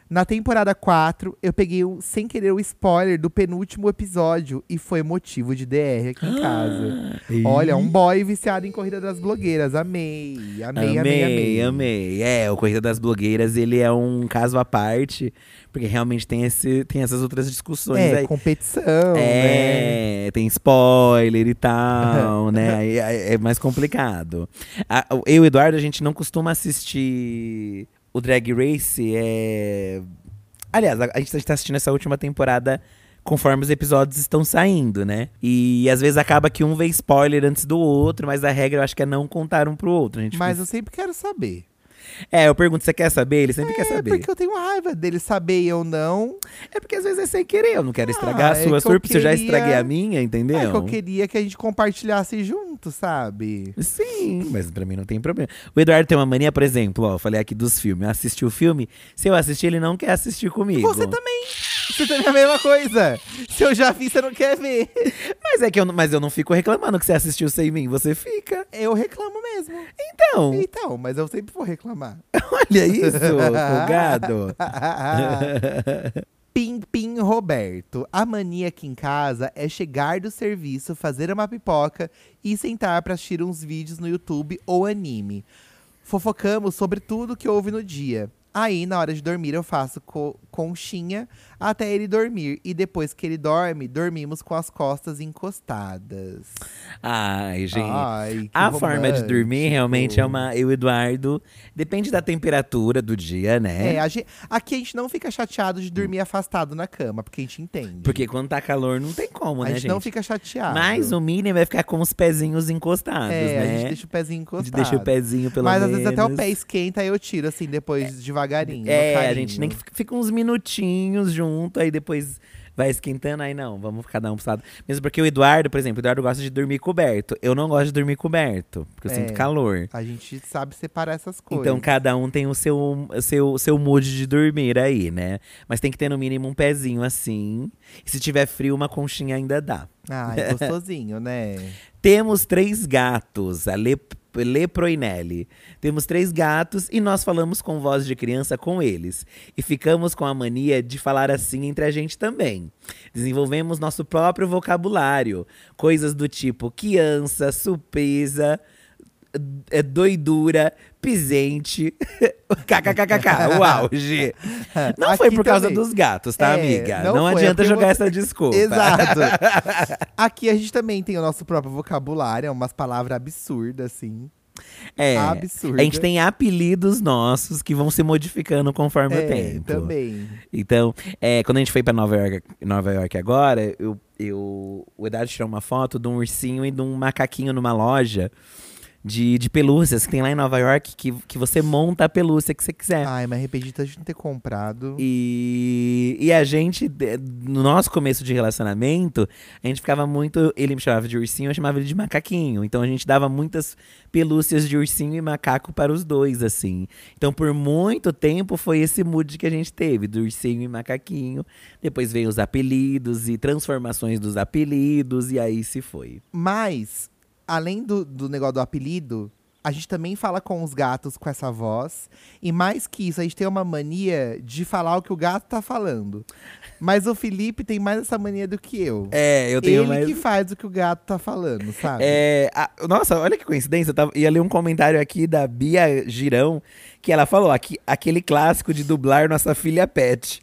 Speaker 1: Na temporada 4, eu peguei um- sem querer o spoiler do penúltimo episódio e foi motivo de DR aqui em casa. Olha, um boy viciado em corrida das blogueiras. Amei, amei, amei, amei.
Speaker 2: amei. É, o Corrida das Blogueiras, ele é um caso à parte, porque realmente tem, esse, tem essas outras discussões
Speaker 1: É,
Speaker 2: aí.
Speaker 1: competição, né?
Speaker 2: É, tem spoiler e tal, né? É, é mais complicado. Eu e o Eduardo, a gente não costuma assistir o Drag Race. É... Aliás, a, a gente tá assistindo essa última temporada conforme os episódios estão saindo, né? E às vezes acaba que um vê spoiler antes do outro, mas a regra eu acho que é não contar um pro outro.
Speaker 1: Mas
Speaker 2: fica-
Speaker 1: eu sempre quero saber.
Speaker 2: É, eu pergunto, você quer saber? Ele sempre quer
Speaker 1: É,
Speaker 2: saber.
Speaker 1: porque eu tenho raiva dele saber e eu não.
Speaker 2: É porque às vezes é sem querer, eu não quero estragar
Speaker 1: Ah,
Speaker 2: a
Speaker 1: é
Speaker 2: sua
Speaker 1: eu
Speaker 2: surpresa, eu já
Speaker 1: queria-
Speaker 2: estraguei a minha, entendeu?
Speaker 1: É que eu queria que a gente compartilhasse junto, sabe?
Speaker 2: Sim, mas pra mim não tem problema. O Eduardo tem uma mania, por exemplo, ó, eu falei aqui dos filmes. Assistiu o filme, se eu assistir, ele não quer assistir comigo.
Speaker 1: Você também. Você também é a mesma coisa. Se eu já vi, você não quer ver.
Speaker 2: Mas é que eu, não- mas eu não fico reclamando que você assistiu sem mim, você fica.
Speaker 1: Eu reclamo mesmo.
Speaker 2: Então,
Speaker 1: Então, mas eu sempre vou reclamar.
Speaker 2: olha isso, folgado.
Speaker 1: Pim Pim Roberto. A mania aqui em casa é chegar do serviço, fazer uma pipoca e sentar pra assistir uns vídeos no YouTube ou anime. Fofocamos sobre tudo que houve no dia. Aí, na hora de dormir, eu faço co- conchinha até ele dormir. E depois que ele dorme, dormimos com as costas encostadas.
Speaker 2: Ai, gente.
Speaker 1: Ai,
Speaker 2: a forma de dormir
Speaker 1: romântico.
Speaker 2: realmente é uma. Eu e Eduardo. Depende da temperatura do dia, né?
Speaker 1: É, a gente- aqui a gente não fica chateado de dormir afastado na cama, porque a gente entende.
Speaker 2: Porque quando tá calor não tem como,
Speaker 1: a
Speaker 2: né,
Speaker 1: gente,
Speaker 2: gente?
Speaker 1: não fica chateado.
Speaker 2: Mas o mínimo é ficar com os pezinhos encostados,
Speaker 1: É,
Speaker 2: né?
Speaker 1: a gente deixa o pezinho
Speaker 2: A
Speaker 1: encostado.
Speaker 2: gente deixa o pezinho pelo
Speaker 1: Mas
Speaker 2: menos.
Speaker 1: às vezes até o pé esquenta e eu tiro, assim, depois devagarinho. no
Speaker 2: É, a gente nem fica- uns minutinhos junto, aí depois vai esquentando, aí não, vamos cada um pro lado. Mesmo porque o Eduardo, por exemplo, o Eduardo gosta de dormir coberto. Eu não gosto de dormir coberto, porque eu
Speaker 1: É.
Speaker 2: sinto calor.
Speaker 1: A gente sabe separar essas coisas.
Speaker 2: Então cada um tem o seu, seu, seu mood de dormir aí, né? Mas tem que ter no mínimo um pezinho assim. E se tiver frio, uma conchinha ainda dá.
Speaker 1: Ah, é gostosinho, né?
Speaker 2: Temos três gatos, a Le, Leproinelli. Temos três gatos e nós falamos com voz de criança com eles. E ficamos com a mania de falar assim entre a gente também. Desenvolvemos nosso próprio vocabulário. Coisas do tipo criança, surpresa, é, doidura, pisente. KKKKK, o auge. Não foi por causa
Speaker 1: também.
Speaker 2: dos gatos, tá,
Speaker 1: É,
Speaker 2: amiga?
Speaker 1: não
Speaker 2: Não,
Speaker 1: é
Speaker 2: adianta
Speaker 1: porque
Speaker 2: jogar essa desculpa.
Speaker 1: Exato. Aqui a gente também tem o nosso próprio vocabulário, é umas palavras absurdas, assim.
Speaker 2: É.
Speaker 1: Absurda.
Speaker 2: A gente tem apelidos nossos que vão se modificando conforme o
Speaker 1: É,
Speaker 2: tempo.
Speaker 1: também.
Speaker 2: Então, é, quando a gente foi pra Nova York, Nova York agora, eu, eu, o Eduardo tirou uma foto de um ursinho e de um macaquinho numa loja de, de pelúcias que tem lá em Nova York, que, que você monta a pelúcia que você quiser.
Speaker 1: Ai, mas arrependi tanto de não ter comprado.
Speaker 2: E, e a gente, no nosso começo de relacionamento, a gente ficava muito. Ele me chamava de ursinho, eu chamava ele de macaquinho. Então a gente dava muitas pelúcias de ursinho e macaco para os dois, assim. Então por muito tempo foi esse mood que a gente teve, do ursinho e macaquinho. Depois veio os apelidos e transformações dos apelidos, e aí se foi.
Speaker 1: Mas, além do, do negócio do apelido, a gente também fala com os gatos com essa voz. E mais que isso, a gente tem uma mania de falar o que o gato tá falando. Mas o Felipe tem mais essa mania do que eu.
Speaker 2: É, eu tenho
Speaker 1: Ele
Speaker 2: mais.
Speaker 1: que faz o que o gato tá falando, sabe?
Speaker 2: É, a- nossa, olha que coincidência. Eu tava, ia ler um comentário aqui da Bia Girão, que ela falou aqui, aquele clássico de dublar nossa filha Pet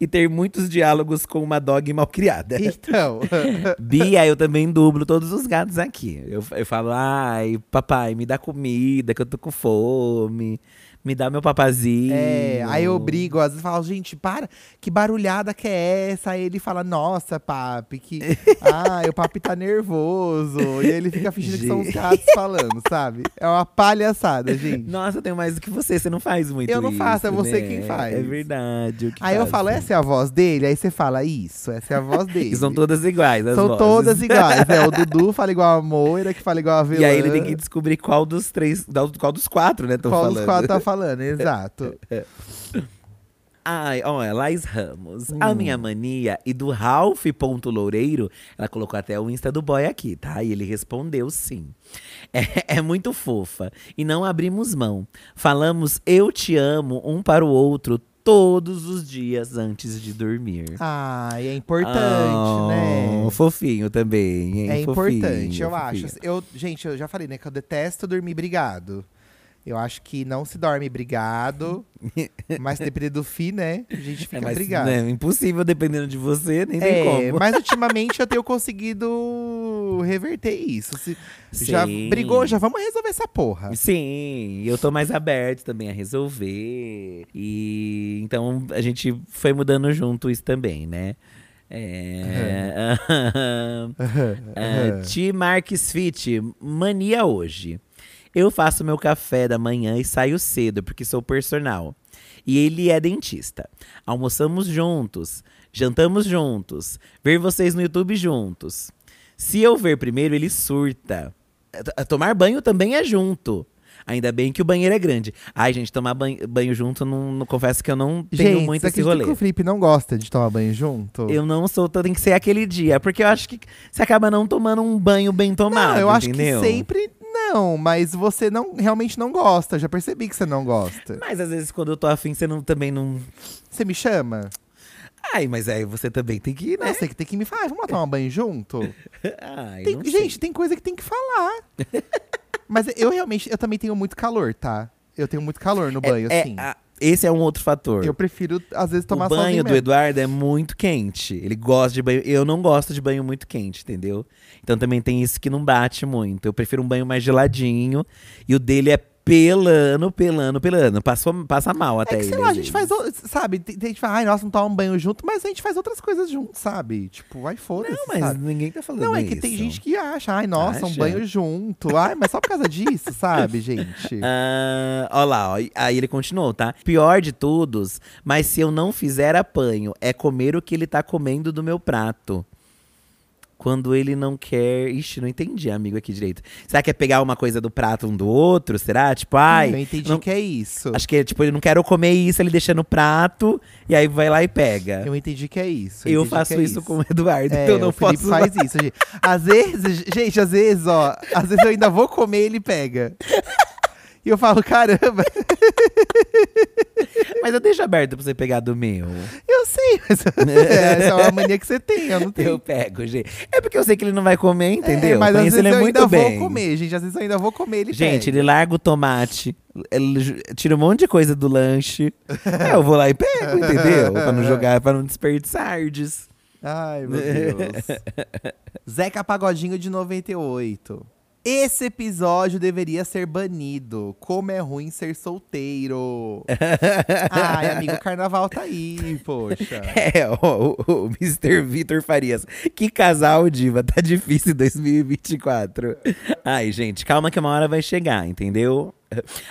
Speaker 2: e ter muitos diálogos com uma dog mal criada.
Speaker 1: Então,
Speaker 2: Bia, eu também dublo todos os gatos aqui. Eu, eu falo, ai, papai, me dá comida, que eu tô com fome. Me dá meu papazinho.
Speaker 1: é, aí eu brigo, às vezes falo, gente, para, que barulhada que é essa? Aí ele fala, nossa, papi, que. ah, o papi tá nervoso. E ele fica fingindo que são os
Speaker 2: Gente.
Speaker 1: gatos falando, sabe? É uma palhaçada, gente.
Speaker 2: Nossa, eu tenho mais do que você, você não faz muito
Speaker 1: Eu não faço, é
Speaker 2: isso,
Speaker 1: você
Speaker 2: né?
Speaker 1: quem faz.
Speaker 2: É verdade. eu
Speaker 1: Aí eu
Speaker 2: faço.
Speaker 1: falo, essa é a voz dele? Aí você fala, isso, essa é a voz dele.
Speaker 2: E são todas iguais, as
Speaker 1: São
Speaker 2: vozes.
Speaker 1: todas iguais, né? O Dudu fala igual a Moira, que fala igual a Velã.
Speaker 2: E aí ele tem que descobrir qual dos três, qual dos quatro, né, estão
Speaker 1: Qual
Speaker 2: falando.
Speaker 1: dos quatro tá falando, exato.
Speaker 2: Ai, olha, Laís Ramos.
Speaker 1: Hum.
Speaker 2: A minha mania e do Ralph ponto Loureiro, ela colocou até o Insta do boy aqui, tá? E ele respondeu sim. É, é muito fofa. E não abrimos mão. Falamos eu te amo um para o outro todos os dias antes de dormir.
Speaker 1: Ah, é importante,
Speaker 2: Ah,
Speaker 1: né?
Speaker 2: Fofinho também, hein?
Speaker 1: É
Speaker 2: Fofinho,
Speaker 1: importante, eu
Speaker 2: fofinho.
Speaker 1: acho. Eu, gente, eu já falei, né, que eu detesto dormir brigado. Eu acho que não se dorme brigado, mas dependendo do fi, né? A gente fica
Speaker 2: É, mas
Speaker 1: brigado.
Speaker 2: né, impossível dependendo de você, nem tem
Speaker 1: É,
Speaker 2: como.
Speaker 1: mas ultimamente eu tenho conseguido reverter isso. Se já brigou, já vamos resolver essa porra.
Speaker 2: Sim, eu tô mais aberto também a resolver. E então a gente foi mudando junto isso também, né? É. Ah, T. Marques Fit, mania hoje. Eu faço meu café da manhã e saio cedo, porque sou personal. E ele é dentista. Almoçamos juntos, jantamos juntos, ver vocês no YouTube juntos. Se eu ver primeiro, ele surta. Eh, Tomar banho também é junto. Ainda bem que o banheiro é grande. Ai, gente, tomar banho, banho junto, não, não- confesso que eu não tenho
Speaker 1: Gente,
Speaker 2: muito esse rolê.
Speaker 1: que o Felipe não gosta de tomar banho junto?
Speaker 2: Eu não sou, tem que ser aquele dia. Porque eu acho que você acaba não tomando um banho bem tomado.
Speaker 1: não, eu acho
Speaker 2: entendeu?
Speaker 1: que sempre não, mas você não realmente não gosta. Já percebi que você não gosta.
Speaker 2: Mas às vezes quando eu tô afim, você não, também não.
Speaker 1: Você me chama?
Speaker 2: Ai, mas aí você também tem que ir,
Speaker 1: Não,
Speaker 2: né?
Speaker 1: você que tem que me falar, "Ah, vamos tomar banho junto?
Speaker 2: Ai,
Speaker 1: Tem-
Speaker 2: não sei.
Speaker 1: gente, tem coisa que tem que falar. Mas eu realmente, eu também tenho muito calor, tá? Eu tenho muito calor no banho,
Speaker 2: é,
Speaker 1: assim.
Speaker 2: a- esse é um outro fator.
Speaker 1: Eu prefiro, às vezes, tomar
Speaker 2: o banho do
Speaker 1: mesmo.
Speaker 2: Eduardo é muito quente. Ele gosta de banho. Eu não gosto de banho muito quente, entendeu? Então também tem isso que não bate muito. Eu prefiro um banho mais geladinho. E o dele é pelando, pelando, pelando. Passou, passa mal até
Speaker 1: É que, sei
Speaker 2: ele,
Speaker 1: lá, a gente faz, sabe, tem, tem gente que fala, ai, nossa, não toma um banho junto, mas a gente faz outras coisas junto, sabe? Tipo, ai, foda-se,
Speaker 2: Não, mas
Speaker 1: sabe?
Speaker 2: ninguém tá falando
Speaker 1: Não, é
Speaker 2: isso.
Speaker 1: que tem gente que acha, ai, nossa, um
Speaker 2: Acha?
Speaker 1: banho junto. Ai, mas só por causa disso, sabe, gente?
Speaker 2: Ah, ó lá, ó. aí ele continuou, tá? Pior de todos, mas se eu não fizer apanho, é comer o que ele tá comendo do meu prato. Quando ele não quer. Ixi, não entendi, amigo, aqui direito. Será que é pegar uma coisa do prato um do outro? Será? Tipo, ai.
Speaker 1: eu entendi
Speaker 2: não-
Speaker 1: que é isso.
Speaker 2: Acho que é tipo, ele não quer comer isso, ele deixa no prato e aí vai lá e pega.
Speaker 1: Eu entendi que é isso.
Speaker 2: Eu,
Speaker 1: entendi
Speaker 2: faço
Speaker 1: é
Speaker 2: isso, com o Eduardo,
Speaker 1: É,
Speaker 2: então eu não
Speaker 1: o Felipe
Speaker 2: posso.
Speaker 1: faz isso, gente. Às vezes, gente, às vezes, ó, às vezes eu ainda vou comer ele pega. E eu falo, caramba,
Speaker 2: Mas eu deixo aberto pra você pegar do meu.
Speaker 1: eu sei, mas essa é uma mania que você tem, eu não tenho.
Speaker 2: Eu pego, gente. É porque eu sei que ele não vai comer, entendeu?
Speaker 1: É, mas às vezes
Speaker 2: ele
Speaker 1: eu
Speaker 2: muito
Speaker 1: ainda
Speaker 2: bem.
Speaker 1: vou comer, gente. Às vezes eu ainda vou comer ele
Speaker 2: Gente,
Speaker 1: pega.
Speaker 2: ele larga o tomate, ele tira um monte de coisa do lanche. É, eu vou lá e pego, entendeu? Pra não jogar, pra não desperdiçardes.
Speaker 1: Ai, meu Deus. Zeca Pagodinho de 98. Esse episódio deveria ser banido. Como é ruim ser solteiro. Ai, amigo, o carnaval tá aí, poxa.
Speaker 2: É, ó, o, o Mr. Vitor Farias. Que casal, diva. Tá difícil em 2024. Ai, gente, calma que uma hora vai chegar, entendeu?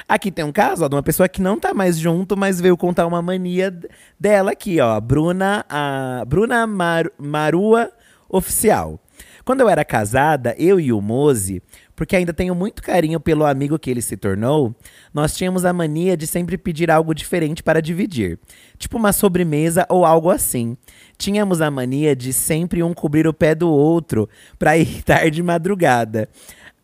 Speaker 2: Aqui tem um caso ó, de uma pessoa que não tá mais junto, mas veio contar uma mania dela aqui, ó. Bruna, a Bruna Mar- Marua Oficial. Quando eu era casada, eu e o Mozi, porque ainda tenho muito carinho pelo amigo que ele se tornou, nós tínhamos a mania de sempre pedir algo diferente para dividir. Tipo uma sobremesa ou algo assim. Tínhamos a mania de sempre um cobrir o pé do outro para irritar de madrugada.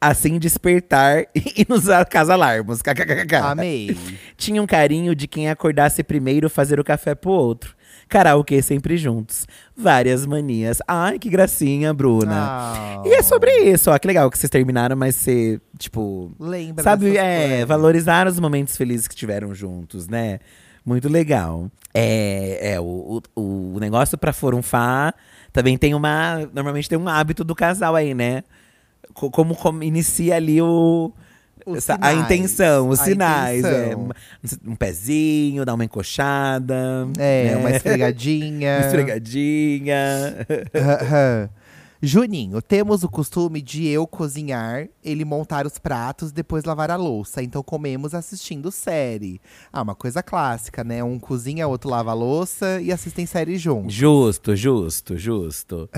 Speaker 2: Assim despertar e nos acasalarmos. KKKK.
Speaker 1: Amei.
Speaker 2: Tinha um carinho de quem acordasse primeiro fazer o café pro outro. Karaokê sempre juntos. Várias manias. Ai, que gracinha, Bruna.
Speaker 1: Ah.
Speaker 2: E é sobre isso, ó. Que legal que vocês terminaram, mas você, tipo.
Speaker 1: Lembra
Speaker 2: Sabe, é,
Speaker 1: coisas.
Speaker 2: valorizar os momentos felizes que tiveram juntos, né? Muito legal. É, é o, o, o negócio pra forunfar também tem uma. Normalmente tem um hábito do casal aí, né? Co- Como, como inicia ali o. Essa- a intenção, os
Speaker 1: a
Speaker 2: sinais. é.
Speaker 1: intenção.
Speaker 2: um pezinho, dar uma encoxada.
Speaker 1: É,
Speaker 2: né?
Speaker 1: uma esfregadinha.
Speaker 2: Uma esfregadinha.
Speaker 1: Juninho, temos o costume de eu cozinhar, ele montar os pratos, depois lavar a louça. Então comemos assistindo série. Ah, uma coisa clássica, né? Um cozinha, outro lava a louça e assistem série juntos.
Speaker 2: Justo, justo, justo.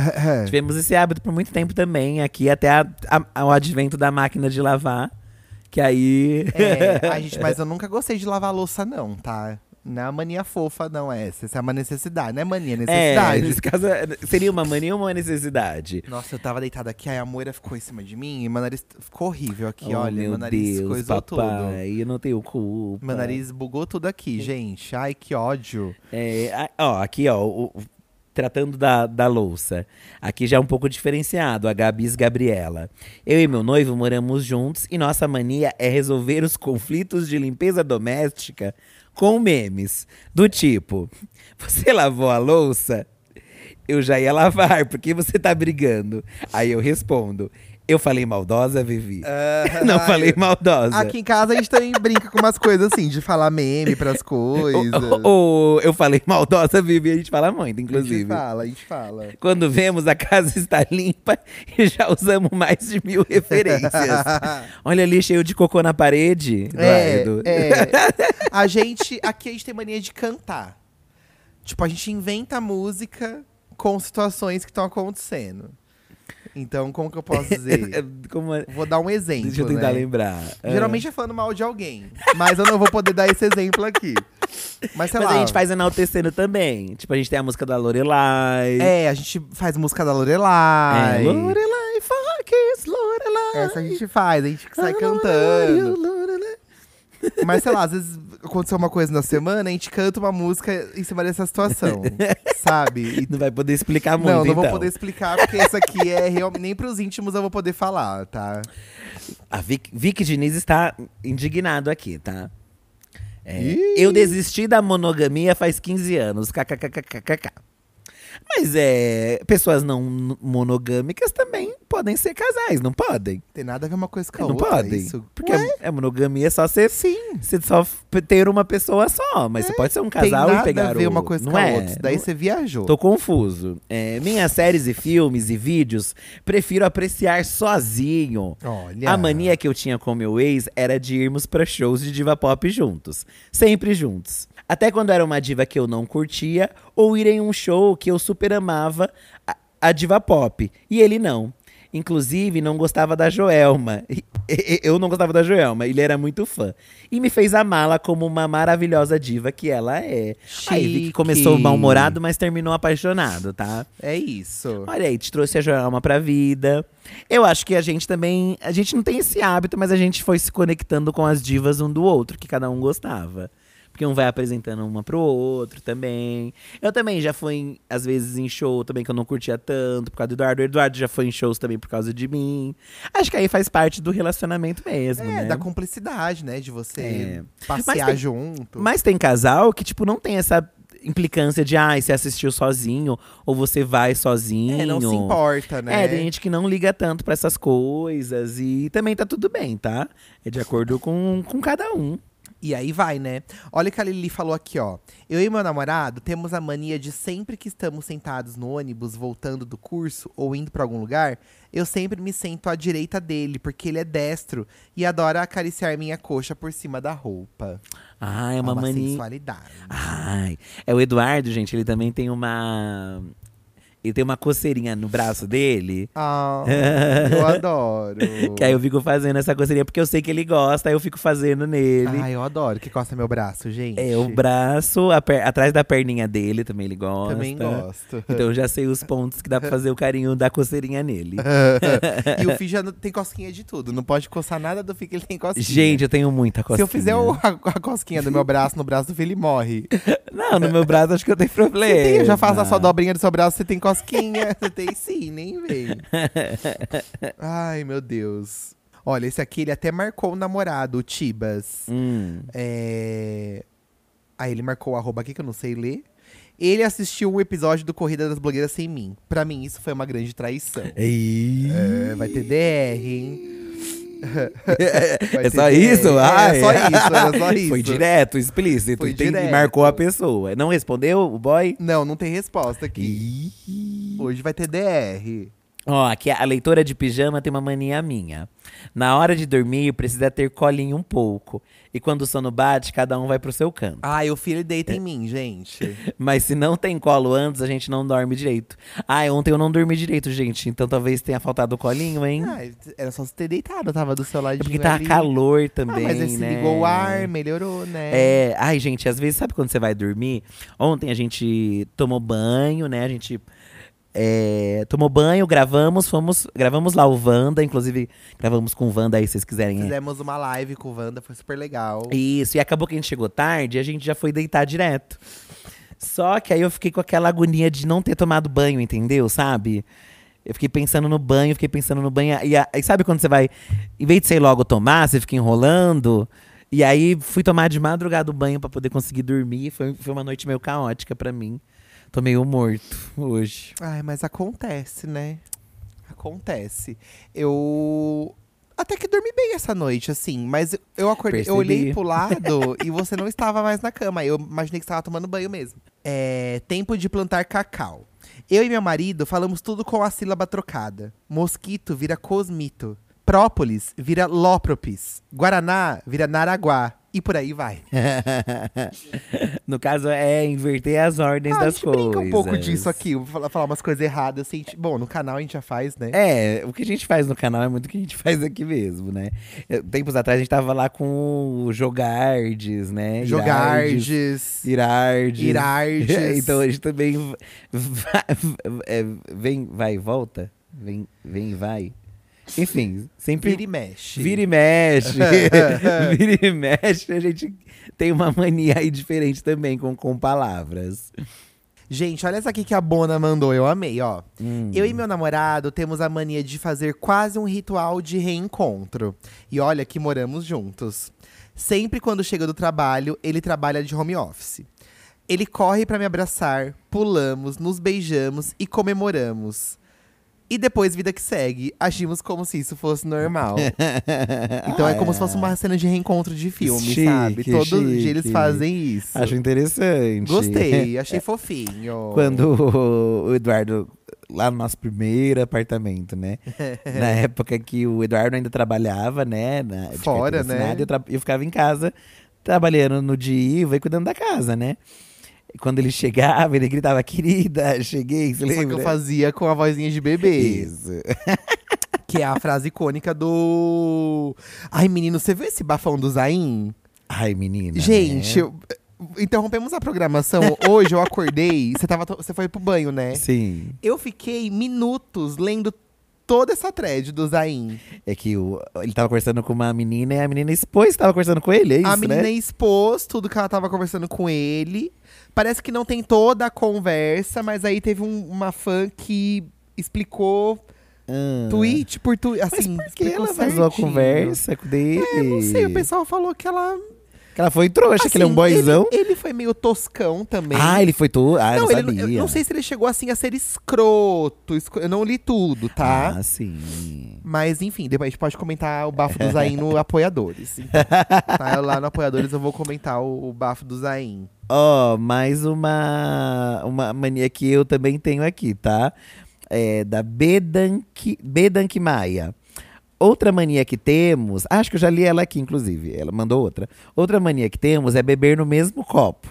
Speaker 2: Tivemos esse hábito por muito tempo também, aqui até a- a- o advento da máquina de lavar. Que aí.
Speaker 1: É, ai, gente, mas eu nunca gostei de lavar a louça, não, tá? Não é uma mania fofa, não, essa. Essa é uma necessidade, não é mania, é
Speaker 2: É,
Speaker 1: necessidade.
Speaker 2: nesse caso, seria uma mania ou uma necessidade?
Speaker 1: Nossa, eu tava deitada aqui, aí a Moira ficou em cima de mim e meu nariz ficou horrível aqui,
Speaker 2: oh,
Speaker 1: olha.
Speaker 2: meu
Speaker 1: Meu nariz
Speaker 2: Deus,
Speaker 1: coisou tudo.
Speaker 2: papai, eu não tenho culpa.
Speaker 1: Meu nariz bugou tudo aqui, gente. Ai, que ódio.
Speaker 2: É, a- ó, aqui, ó, o- tratando da, da louça. Aqui já é um pouco diferenciado, a Gabis Gabriela. Eu e meu noivo moramos juntos e nossa mania é resolver os conflitos de limpeza doméstica com memes. Do tipo, você lavou a louça? Eu já ia lavar, por que você tá brigando? Aí eu respondo, eu falei maldosa, Vivi? Não falei maldosa.
Speaker 1: Aqui em casa a gente também brinca com umas coisas assim, de falar meme pras coisas.
Speaker 2: Ou eu falei maldosa, Vivi, a gente fala muito,
Speaker 1: A gente
Speaker 2: inclusive.
Speaker 1: fala, a gente fala.
Speaker 2: Quando vemos, a casa está limpa e já usamos mais de mil referências. Olha ali, cheio de cocô na parede,
Speaker 1: É, é. A gente, aqui a gente tem mania de cantar. Tipo, a gente inventa música com situações que estão acontecendo. Então, como que eu posso dizer?
Speaker 2: Como é?
Speaker 1: Vou dar um exemplo,
Speaker 2: Deixa eu tentar
Speaker 1: né?
Speaker 2: lembrar. Ah.
Speaker 1: Geralmente é falando mal de alguém. Mas eu não vou poder dar esse exemplo aqui. Mas sei
Speaker 2: Mas
Speaker 1: lá.
Speaker 2: a gente faz enaltecendo também. Tipo, a gente tem a música da Lorelai.
Speaker 1: É, a gente faz música da Lorelai.
Speaker 2: É, Lorelai, fuck Lorelai.
Speaker 1: Essa a gente faz, a gente sai
Speaker 2: I
Speaker 1: cantando.
Speaker 2: Lorelai.
Speaker 1: Mas sei lá, às vezes aconteceu uma coisa na semana, a gente canta uma música em cima dessa situação. sabe? E
Speaker 2: Não vai poder explicar muito,
Speaker 1: não, não
Speaker 2: então.
Speaker 1: vou poder explicar, porque isso aqui é real, nem pros íntimos eu vou poder falar, tá?
Speaker 2: A Vic, Vic Diniz está indignado aqui, tá? É, eu desisti da monogamia faz 15 anos. KKKKKK. Mas é. Pessoas não monogâmicas também podem ser casais, não podem?
Speaker 1: Tem nada a ver uma coisa com a
Speaker 2: não
Speaker 1: outra.
Speaker 2: podem.
Speaker 1: Isso.
Speaker 2: Porque a monogamia é só ser.
Speaker 1: Sim.
Speaker 2: Você só ter uma pessoa só. Mas você pode ser um
Speaker 1: Tem
Speaker 2: casal
Speaker 1: nada
Speaker 2: e pegar
Speaker 1: a ver
Speaker 2: o-
Speaker 1: uma coisa
Speaker 2: não
Speaker 1: com a
Speaker 2: é?
Speaker 1: outra. Isso Daí
Speaker 2: Não-
Speaker 1: você viajou.
Speaker 2: Tô confuso. É, minhas séries e filmes e vídeos, prefiro apreciar sozinho.
Speaker 1: Olha.
Speaker 2: A mania que eu tinha com meu ex era de irmos pra shows de diva pop juntos. Sempre juntos. Até quando era uma diva que eu não curtia, ou ir em um show que eu super amava, a, a diva pop. E ele não. Inclusive, não gostava da Joelma. Eu não gostava da Joelma, ele era muito fã. E me fez amá-la como uma maravilhosa diva que ela é. Aí vi que
Speaker 1: Chique.
Speaker 2: começou mal-humorado, mas terminou apaixonado, tá?
Speaker 1: É isso.
Speaker 2: Olha aí, te trouxe a Joelma pra vida. Eu acho que a gente também. A gente não tem esse hábito, mas a gente foi se conectando com as divas um do outro, que cada um gostava. Porque um vai apresentando uma pro outro também. Eu também já fui, em- às vezes, em show também que eu não curtia tanto, por causa do Eduardo. O Eduardo já foi em shows também por causa de mim. Acho que aí faz parte do relacionamento mesmo,
Speaker 1: É,
Speaker 2: né?
Speaker 1: da cumplicidade, né? De você
Speaker 2: É.
Speaker 1: passear
Speaker 2: Mas tem-
Speaker 1: junto.
Speaker 2: Mas tem casal que, tipo, não tem essa implicância de, ai, você assistiu sozinho, ou você vai sozinho.
Speaker 1: É, não se importa, né?
Speaker 2: É, tem gente que não liga tanto pra essas coisas e também tá tudo bem, tá? É de acordo com, com cada um.
Speaker 1: E aí vai, né? Olha o que a Lili falou aqui, ó. Eu e meu namorado temos a mania de sempre que estamos sentados no ônibus, voltando do curso ou indo pra algum lugar, eu sempre me sento à direita dele, porque ele é destro e adora acariciar minha coxa por cima da roupa.
Speaker 2: Ah, é uma, mania.
Speaker 1: sensualidade.
Speaker 2: Ai, é o Eduardo, gente, ele também tem uma. Ele tem uma coceirinha no braço dele.
Speaker 1: Ah, eu adoro.
Speaker 2: Que aí eu fico fazendo essa coceirinha porque eu sei que ele gosta, aí eu fico fazendo nele.
Speaker 1: Ai, eu adoro que costa meu braço, gente.
Speaker 2: É o braço, atrás da perninha dele também ele gosta.
Speaker 1: Também gosto.
Speaker 2: Então eu já sei os pontos que dá pra fazer o carinho da coceirinha nele.
Speaker 1: e o Fih já tem cosquinha de tudo. Não pode coçar nada do Fih que ele tem cosquinha.
Speaker 2: Gente, eu tenho muita cosquinha.
Speaker 1: Se eu fizer o- a, a cosquinha do meu braço no braço do Fih, ele morre.
Speaker 2: Não, no meu braço acho que eu tenho problema.
Speaker 1: Tem, eu já faço a sua dobrinha do seu braço, você tem cosquinha. você tem sim, nem vem. Ai, meu Deus. Olha, esse aqui ele até marcou o namorado, o Tibas.
Speaker 2: Hum.
Speaker 1: É... Aí ele marcou o arroba aqui que eu não sei ler. Ele assistiu um episódio do Corrida das Blogueiras Sem Mim. Pra mim, isso foi uma grande traição. É, vai ter DR, hein? Vai
Speaker 2: É
Speaker 1: ter
Speaker 2: só
Speaker 1: DR.
Speaker 2: isso?
Speaker 1: É,
Speaker 2: Ai.
Speaker 1: só isso, era só isso.
Speaker 2: Foi direto, explícito.
Speaker 1: Foi
Speaker 2: tem-
Speaker 1: direto.
Speaker 2: marcou a pessoa. Não respondeu o boy?
Speaker 1: Não, não tem resposta aqui.
Speaker 2: Ih.
Speaker 1: Hoje vai ter DR.
Speaker 2: Ó, aqui a leitora de pijama tem uma mania minha. Na hora de dormir, precisa ter colinho um pouco. E quando o sono bate, cada um vai pro seu canto.
Speaker 1: Ai, o filho deita em mim, gente.
Speaker 2: Mas se não tem colo antes, a gente não dorme direito. Ai, ontem eu não dormi direito, gente. Então talvez tenha faltado o colinho, hein?
Speaker 1: Ai, era só você ter deitado, eu tava do seu lado.
Speaker 2: é porque tá calor também,
Speaker 1: Ah, mas se
Speaker 2: né?
Speaker 1: ligou o ar, melhorou, né?
Speaker 2: É, ai, gente, às vezes, sabe quando você vai dormir? Ontem a gente tomou banho, né? A gente é, tomou banho, gravamos, fomos, gravamos lá o Wanda, inclusive gravamos com o Wanda aí, se vocês quiserem. é.
Speaker 1: Fizemos uma live com o Wanda, foi super legal.
Speaker 2: Isso, e acabou que a gente chegou tarde e a gente já foi deitar direto. Só que aí eu fiquei com aquela agonia de não ter tomado banho, entendeu? Sabe? Eu fiquei pensando no banho, fiquei pensando no banho. E aí, sabe quando você vai, em vez de você ir logo tomar, você fica enrolando? E aí fui tomar de madrugada o banho pra poder conseguir dormir. Foi, foi uma noite meio caótica pra mim. Tô meio morto hoje.
Speaker 1: Ai, mas acontece, né? Acontece. Eu. Até que dormi bem essa noite, assim, mas eu acordei, eu
Speaker 2: Percebi.
Speaker 1: olhei pro lado e você não estava mais na cama. Eu imaginei que você estava tomando banho mesmo. É. Tempo de plantar cacau. Eu e meu marido falamos tudo com a sílaba trocada. Mosquito vira cosmito. Própolis vira lópropis. Guaraná vira naraguá. E por aí vai.
Speaker 2: no caso, é inverter as ordens
Speaker 1: Ah, a
Speaker 2: das
Speaker 1: gente
Speaker 2: coisas.
Speaker 1: brinca um pouco disso aqui. Falar, falar umas coisas erradas. Assim, tipo, bom, no canal a gente já faz, né?
Speaker 2: É, o que a gente faz no canal é muito o que a gente faz aqui mesmo, né? Tempos atrás a gente tava lá com o Jogardes, né?
Speaker 1: Jogardes.
Speaker 2: Irardes.
Speaker 1: Irardes.
Speaker 2: então a gente também vai, é, vem, vai e volta. Vem, vem e vai. Enfim, sempre.
Speaker 1: Vira e mexe.
Speaker 2: Vira e mexe. Vira e mexe. A gente tem uma mania aí diferente também com, com palavras.
Speaker 1: Gente, olha essa aqui que a Bona mandou, eu amei, ó.
Speaker 2: Hum.
Speaker 1: Eu e meu namorado temos a mania de fazer quase um ritual de reencontro. E olha que moramos juntos. Sempre quando chega do trabalho, ele trabalha de home office. Ele corre pra me abraçar, pulamos, nos beijamos e comemoramos. E depois, vida que segue, agimos como se isso fosse normal. Então é como se fosse uma cena de reencontro de filme,
Speaker 2: Chique,
Speaker 1: sabe? Todo dia eles
Speaker 2: chique.
Speaker 1: fazem isso.
Speaker 2: Acho interessante.
Speaker 1: Gostei, achei fofinho.
Speaker 2: Quando o- Eduardo, lá no nosso primeiro apartamento, né? na época que o Eduardo ainda trabalhava, né? Na,
Speaker 1: Fora, né?
Speaker 2: Eu, eu ficava em casa, trabalhando no dia e cuidando da casa, né? E quando ele chegava, ele gritava, querida, cheguei, você
Speaker 1: Só que
Speaker 2: lembra?
Speaker 1: eu fazia com a vozinha de bebê.
Speaker 2: Isso.
Speaker 1: Que é a frase icônica do. Ai, menino, você viu esse bafão do Zain?
Speaker 2: Ai, menina.
Speaker 1: Gente,
Speaker 2: né?
Speaker 1: eu- interrompemos a programação. Hoje eu acordei. Você, tava, você foi pro banho, né?
Speaker 2: Sim.
Speaker 1: Eu fiquei minutos lendo toda essa thread do Zain.
Speaker 2: É que o, ele tava conversando com uma menina e a menina expôs que tava conversando com ele, é isso,
Speaker 1: a menina
Speaker 2: né?
Speaker 1: expôs tudo que ela tava conversando com ele. Parece que não tem toda a conversa, mas aí teve um- uma fã que explicou
Speaker 2: Ah.
Speaker 1: tweet por tweet. Assim,
Speaker 2: Mas por que
Speaker 1: explicou
Speaker 2: ela vazou a
Speaker 1: certinho.
Speaker 2: conversa dele?
Speaker 1: É, não sei, o pessoal falou que ela.
Speaker 2: Que ela foi trouxa, que ele é um
Speaker 1: assim,
Speaker 2: boyzão.
Speaker 1: Ele, ele foi meio toscão também.
Speaker 2: Ah, ele foi tu? Ah, eu
Speaker 1: não,
Speaker 2: não,
Speaker 1: ele,
Speaker 2: sabia.
Speaker 1: eu não sei se ele chegou assim a ser escroto. escro- Eu não li tudo, tá?
Speaker 2: Ah, sim.
Speaker 1: Mas enfim, depois a gente pode comentar o bafo do Zain no Apoiadores. Então, tá? Lá no Apoiadores eu vou comentar o, o bafo do Zain.
Speaker 2: Ó, mais uma, uma mania que eu também tenho aqui, tá? É da Bedank, Bedank Maia. Outra mania que temos, acho que eu já li ela aqui, inclusive. Ela mandou outra. Outra mania que temos é beber no mesmo copo.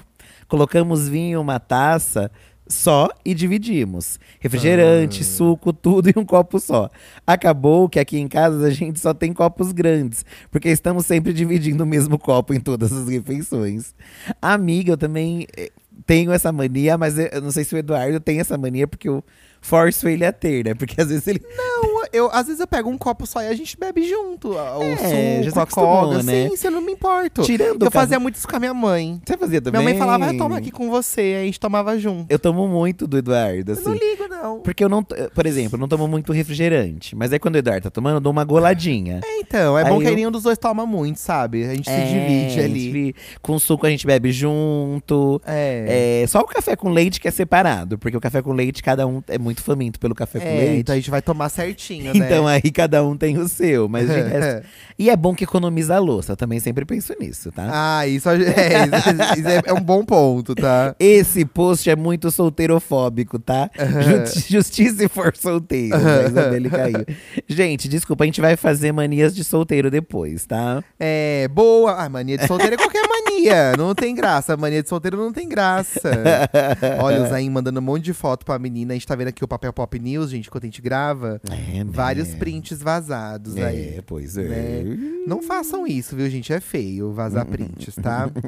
Speaker 2: Colocamos vinho em uma taça só e dividimos. Refrigerante, suco, tudo em um copo só. Acabou que aqui em casa a gente só tem copos grandes, porque estamos sempre dividindo o mesmo copo em todas as refeições. Amiga, eu também eh, tenho essa mania, mas eu eu não sei se o Eduardo tem essa mania, porque eu forço ele a ter, né? Porque às vezes ele.
Speaker 1: Não, eu, às vezes eu pego um copo só e a gente bebe junto. O
Speaker 2: É, já se
Speaker 1: suco, a
Speaker 2: acostumou,
Speaker 1: coga.
Speaker 2: né?
Speaker 1: Sim, se eu não me importo.
Speaker 2: Tirando
Speaker 1: eu
Speaker 2: caso-
Speaker 1: fazia muito isso com a minha mãe.
Speaker 2: Você fazia também?
Speaker 1: Minha mãe falava, ah, toma aqui com você. Aí a gente tomava junto.
Speaker 2: Eu tomo muito do Eduardo,
Speaker 1: Eu não
Speaker 2: assim.
Speaker 1: ligo, não.
Speaker 2: Porque eu não, por exemplo, eu não tomo muito refrigerante. Mas aí quando o Eduardo tá tomando, eu dou uma goladinha.
Speaker 1: É, então, é bom
Speaker 2: Aí
Speaker 1: que aí
Speaker 2: eu-
Speaker 1: nenhum dos dois toma muito, sabe? A gente se
Speaker 2: É,
Speaker 1: divide
Speaker 2: a
Speaker 1: ali.
Speaker 2: gente- com suco a gente bebe junto.
Speaker 1: É.
Speaker 2: É, só o café com leite que é separado, porque o café com leite, cada um é muito faminto pelo café com
Speaker 1: É,
Speaker 2: leite.
Speaker 1: então a gente vai tomar certinho. né?
Speaker 2: Então aí cada um tem o seu, mas de resto... E é bom que economiza a louça, também sempre penso nisso, tá?
Speaker 1: Ah, isso, é, isso- isso é, é um bom ponto, tá?
Speaker 2: Esse post é muito solteirofóbico, tá? Ju- Justiça se for solteiro, a Isabelle caiu. Gente, desculpa, a gente vai fazer manias de solteiro depois, tá?
Speaker 1: É, boa. Ah, mania de solteiro é qualquer mania. Não tem graça. Mania de solteiro não tem graça. Olha, o Zayn mandando um monte de foto pra menina. A gente tá vendo aqui o Papel Pop News, gente, enquanto a gente grava.
Speaker 2: É, né?
Speaker 1: Vários prints vazados aí.
Speaker 2: É, pois é.
Speaker 1: né? Não façam isso, viu, gente? É feio vazar prints, tá?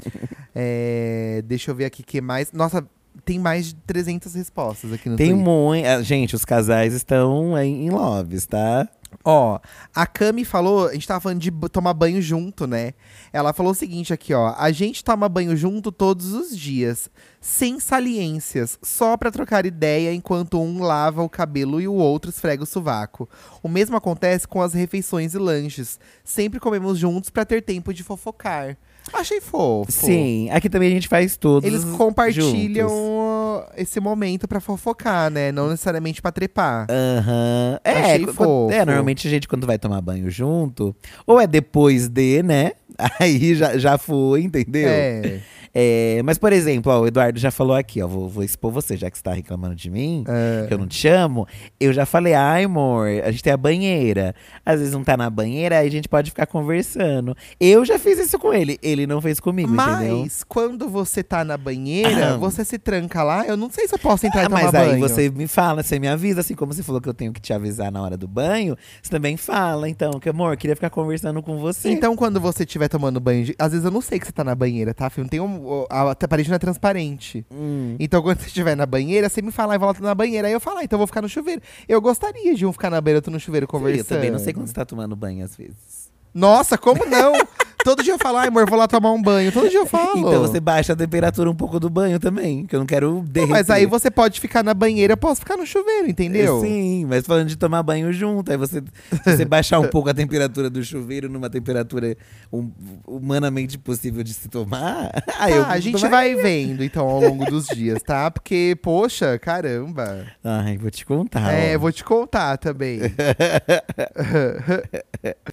Speaker 1: É, deixa eu ver aqui o que mais. Nossa, tem mais de 300 respostas aqui no
Speaker 2: Tem
Speaker 1: Twitter.
Speaker 2: muito. Gente, os casais estão aí em loves, tá?
Speaker 1: Ó, a Cami falou, a gente tava falando de tomar banho junto, né? Ela falou o seguinte aqui, ó. A gente toma banho junto todos os dias, sem saliências, só pra trocar ideia enquanto um lava o cabelo e o outro esfrega o sovaco. O mesmo acontece com as refeições e lanches. Sempre comemos juntos pra ter tempo de fofocar. Achei fofo.
Speaker 2: Sim, aqui também a gente faz todos.
Speaker 1: Eles compartilham
Speaker 2: juntos.
Speaker 1: esse momento pra fofocar, né? Não necessariamente pra trepar.
Speaker 2: Aham. É,
Speaker 1: Achei
Speaker 2: qu-
Speaker 1: fofo.
Speaker 2: é, normalmente a gente quando vai tomar banho junto, ou é depois de, né? Aí já, já foi, entendeu?
Speaker 1: É.
Speaker 2: É, mas, por exemplo, ó, o Eduardo já falou aqui, ó, vou, vou expor você, já que você tá reclamando de mim,
Speaker 1: É.
Speaker 2: que eu não te chamo. Eu já falei, ai, amor, a gente tem a banheira. Às vezes não tá na banheira, aí a gente pode ficar conversando. Eu já fiz isso com ele, ele não fez comigo, entendeu?
Speaker 1: Mas quando você tá na banheira,
Speaker 2: Ah.
Speaker 1: você se tranca lá. Eu não sei se eu posso entrar e
Speaker 2: Ah,
Speaker 1: tomar
Speaker 2: mas
Speaker 1: banho.
Speaker 2: aí você me fala, você me avisa, assim como você falou que eu tenho que te avisar na hora do banho, você também fala, então, que amor, queria ficar conversando com você.
Speaker 1: Então, quando você estiver tomando banho, de- às vezes eu não sei que você tá na banheira, tá? filho? Não tem um, a, a parede não é transparente.
Speaker 2: Hum.
Speaker 1: Então, quando você estiver na banheira, você me fala, e volta na banheira. Aí eu falo, ah, então eu vou ficar no chuveiro. Eu gostaria de um ficar na banheira, outro no chuveiro conversando.
Speaker 2: Eu também não sei quando você tá tomando banho às vezes.
Speaker 1: Nossa, como não? Todo dia eu falo, ai, amor, vou lá tomar um banho. Todo dia eu falo.
Speaker 2: Então você baixa a temperatura um pouco do banho também, que eu não quero
Speaker 1: Não,
Speaker 2: derreter.
Speaker 1: mas aí você pode ficar na banheira, eu posso ficar no chuveiro, entendeu?
Speaker 2: Sim, mas falando de tomar banho junto, aí você, você baixar um pouco a temperatura do chuveiro numa temperatura hum- humanamente possível de se tomar, aí
Speaker 1: Tá, a gente vai vendo, então, ao longo dos dias, tá? Porque, poxa, caramba.
Speaker 2: Ai, vou te contar.
Speaker 1: É,
Speaker 2: ó.
Speaker 1: vou te contar também.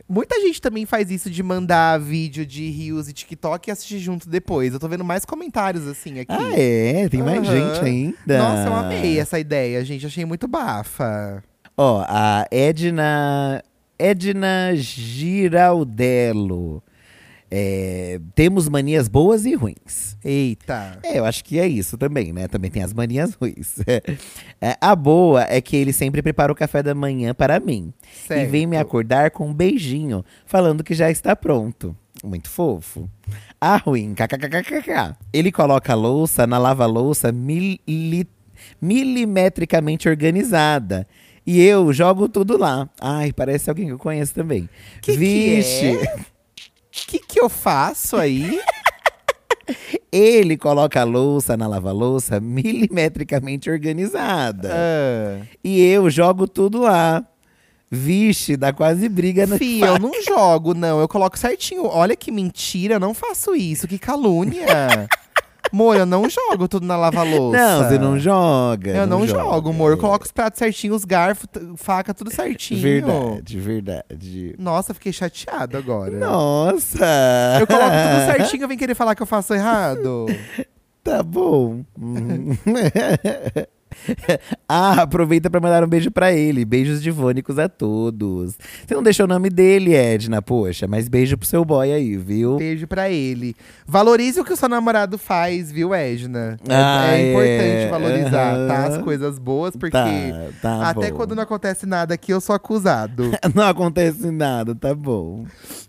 Speaker 1: Muita gente também faz isso de mandar vídeo de Rios e TikTok e assistir junto depois. Eu tô vendo mais comentários assim aqui.
Speaker 2: Ah, é? Tem mais
Speaker 1: Aham.
Speaker 2: gente ainda.
Speaker 1: Nossa, eu amei essa ideia, gente. Achei muito bafa.
Speaker 2: Ó, a Edna. Edna Giraldello. É, temos manias boas e ruins.
Speaker 1: Eita.
Speaker 2: É, eu acho que é isso também, né? Também tem as manias ruins. É, a boa é que ele sempre prepara o café da manhã para mim. E
Speaker 1: Certo.
Speaker 2: vem me acordar com um beijinho, falando que já está pronto. Muito fofo. A ruim, kkkk. Ele coloca a louça na lava-louça mili- milimetricamente organizada. E eu jogo tudo lá. Ai, parece alguém que eu conheço também.
Speaker 1: Que que
Speaker 2: Vixe.
Speaker 1: é? O que, que eu faço aí?
Speaker 2: Ele coloca a louça na lava-louça milimetricamente organizada.
Speaker 1: Ah.
Speaker 2: E eu jogo tudo lá. Vixe, dá quase briga no
Speaker 1: Fih, eu não jogo, não. Eu coloco certinho. Olha que mentira, eu não faço isso. Que calúnia. Amor, eu não jogo tudo na lava-louça.
Speaker 2: Não, você não joga.
Speaker 1: Eu não,
Speaker 2: joga.
Speaker 1: jogo, amor. Eu coloco os pratos certinho, os garfos, faca, tudo certinho.
Speaker 2: Verdade, verdade.
Speaker 1: Nossa, fiquei chateado agora.
Speaker 2: Nossa!
Speaker 1: Eu coloco tudo certinho, vem querer falar que eu faço errado.
Speaker 2: Tá bom. Ah, aproveita pra mandar um beijo pra ele. Beijos divônicos a todos. Você não deixou o nome dele, Edna, poxa, mas beijo pro seu boy aí, viu?
Speaker 1: Beijo pra ele. Valorize o que o seu namorado faz, viu, Edna? É-
Speaker 2: Ah,
Speaker 1: é,
Speaker 2: é.
Speaker 1: importante valorizar, tá? As coisas boas, porque
Speaker 2: Tá, tá
Speaker 1: até
Speaker 2: bom.
Speaker 1: quando não acontece nada aqui, eu sou acusado.
Speaker 2: Não acontece nada, tá bom.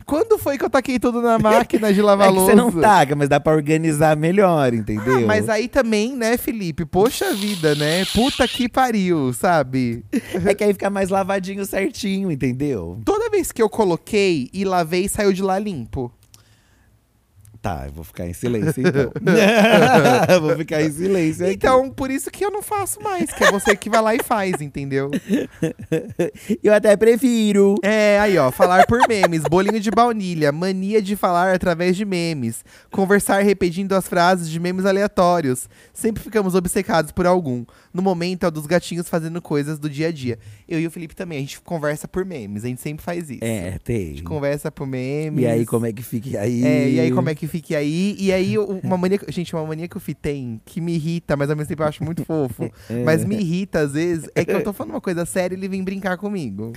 Speaker 1: Quando foi que eu taquei tudo na máquina de
Speaker 2: É
Speaker 1: lavar
Speaker 2: que
Speaker 1: louça?
Speaker 2: você não taca, mas dá pra organizar melhor, entendeu?
Speaker 1: Ah, mas aí também, né, Felipe? Poxa vida, né? Puta que pariu, sabe?
Speaker 2: É que aí fica mais lavadinho certinho, entendeu?
Speaker 1: Toda vez que eu coloquei e lavei, saiu de lá limpo.
Speaker 2: Tá, eu vou ficar em silêncio então. vou ficar em silêncio aqui.
Speaker 1: Então, por isso que eu não faço mais, que é você que vai lá e faz, entendeu?
Speaker 2: eu até prefiro.
Speaker 1: É, aí ó, falar por memes, bolinho de baunilha, mania de falar através de memes, conversar repetindo as frases de memes aleatórios. Sempre ficamos obcecados por algum. No momento é o dos gatinhos fazendo coisas do dia a dia. Eu e o Felipe também, a gente conversa por memes, a gente sempre faz isso.
Speaker 2: É,
Speaker 1: A
Speaker 2: tem.
Speaker 1: gente conversa por memes.
Speaker 2: E aí, como é que fica aí?
Speaker 1: É, e aí como é que fique aí? E aí, uma mania. que- Gente, uma mania que o Fih tem que me irrita, mas ao mesmo tempo eu acho muito fofo. Mas me irrita, às vezes, é que eu tô falando uma coisa séria e ele vem brincar comigo.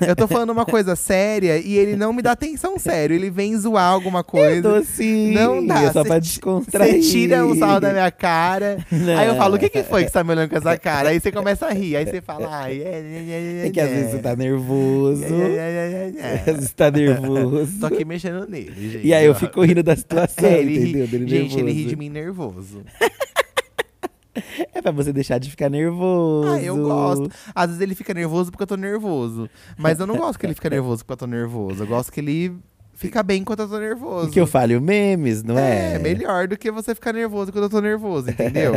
Speaker 1: Eu tô falando uma coisa séria e ele não me dá atenção sério. Ele vem zoar alguma coisa.
Speaker 2: Docinho.
Speaker 1: Não dá.
Speaker 2: É só pra descontrair.
Speaker 1: Você tira um sarro da minha cara.
Speaker 2: Não.
Speaker 1: Aí eu falo, o que, que foi que você tá me olhando com essa cara? Aí você começa a rir. Aí você fala, ai, é, é, é,
Speaker 2: É que às vezes você tá nervoso.
Speaker 1: É, é, é, é,
Speaker 2: Às vezes você tá nervoso.
Speaker 1: Tô aqui mexendo nele, gente.
Speaker 2: E aí eu fico rindo da situação,
Speaker 1: É, ele ri-
Speaker 2: entendeu? Dele
Speaker 1: gente, ele ri
Speaker 2: nervoso.
Speaker 1: de mim nervoso.
Speaker 2: É pra você deixar de ficar nervoso.
Speaker 1: Ah, eu gosto. Às vezes ele fica nervoso porque eu tô nervoso. Mas eu não gosto que ele fica nervoso porque eu tô nervoso. Eu gosto que ele fica bem enquanto eu tô nervoso.
Speaker 2: Que eu fale o memes, não é?
Speaker 1: É, melhor do que você ficar nervoso quando eu tô nervoso, entendeu?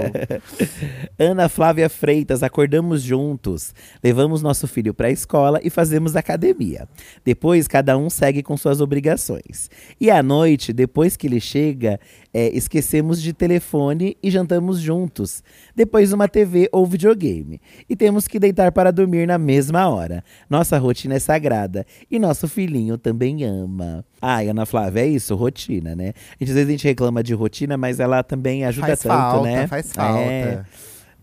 Speaker 2: Ana Flávia Freitas, acordamos juntos, levamos nosso filho para a escola e fazemos academia. Depois, cada um segue com suas obrigações. E à noite, depois que ele chega, é, esquecemos de telefone e jantamos juntos. Depois, uma TV ou videogame. E temos que deitar para dormir na mesma hora. Nossa rotina é sagrada e nosso filhinho também ama. Ai, Ana Flávia, é isso, rotina, né? Gente, às vezes a gente reclama de rotina, mas ela também ajuda
Speaker 1: faz
Speaker 2: tanto,
Speaker 1: falta,
Speaker 2: né?
Speaker 1: faz falta.
Speaker 2: É.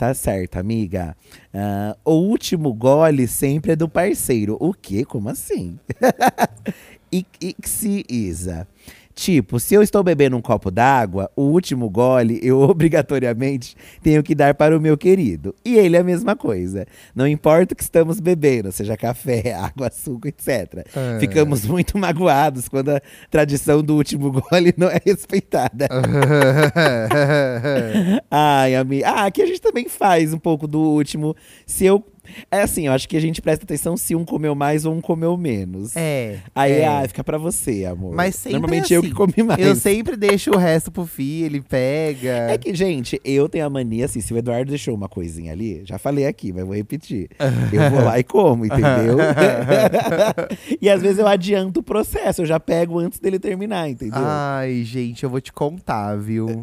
Speaker 2: Tá certo, amiga. Ah, o último gole sempre é do parceiro. O quê? Como assim? Ixi Isa. Tipo, se eu estou bebendo um copo d'água, o último gole eu obrigatoriamente tenho que dar para o meu querido. E ele é a mesma coisa. Não importa o que estamos bebendo, seja café, água, suco, etc.
Speaker 1: É.
Speaker 2: Ficamos muito magoados quando a tradição do último gole não é respeitada. Ai, amiga. Ah, aqui a gente também faz um pouco do último. Se eu. É assim, eu acho que a gente presta atenção se um comeu mais ou um comeu menos.
Speaker 1: é.
Speaker 2: Aí,
Speaker 1: é.
Speaker 2: ah, fica pra você, amor.
Speaker 1: Mas sempre
Speaker 2: Normalmente
Speaker 1: é
Speaker 2: eu
Speaker 1: assim.
Speaker 2: que comi mais.
Speaker 1: Eu sempre deixo o resto pro Fi, ele pega.
Speaker 2: É que, gente, eu tenho a mania, assim, se o Eduardo deixou uma coisinha ali, já falei aqui, mas vou repetir. Eu vou lá e como, entendeu? e às vezes eu adianto o processo, eu já pego antes dele terminar, entendeu?
Speaker 1: Ai, gente, eu vou te contar, viu?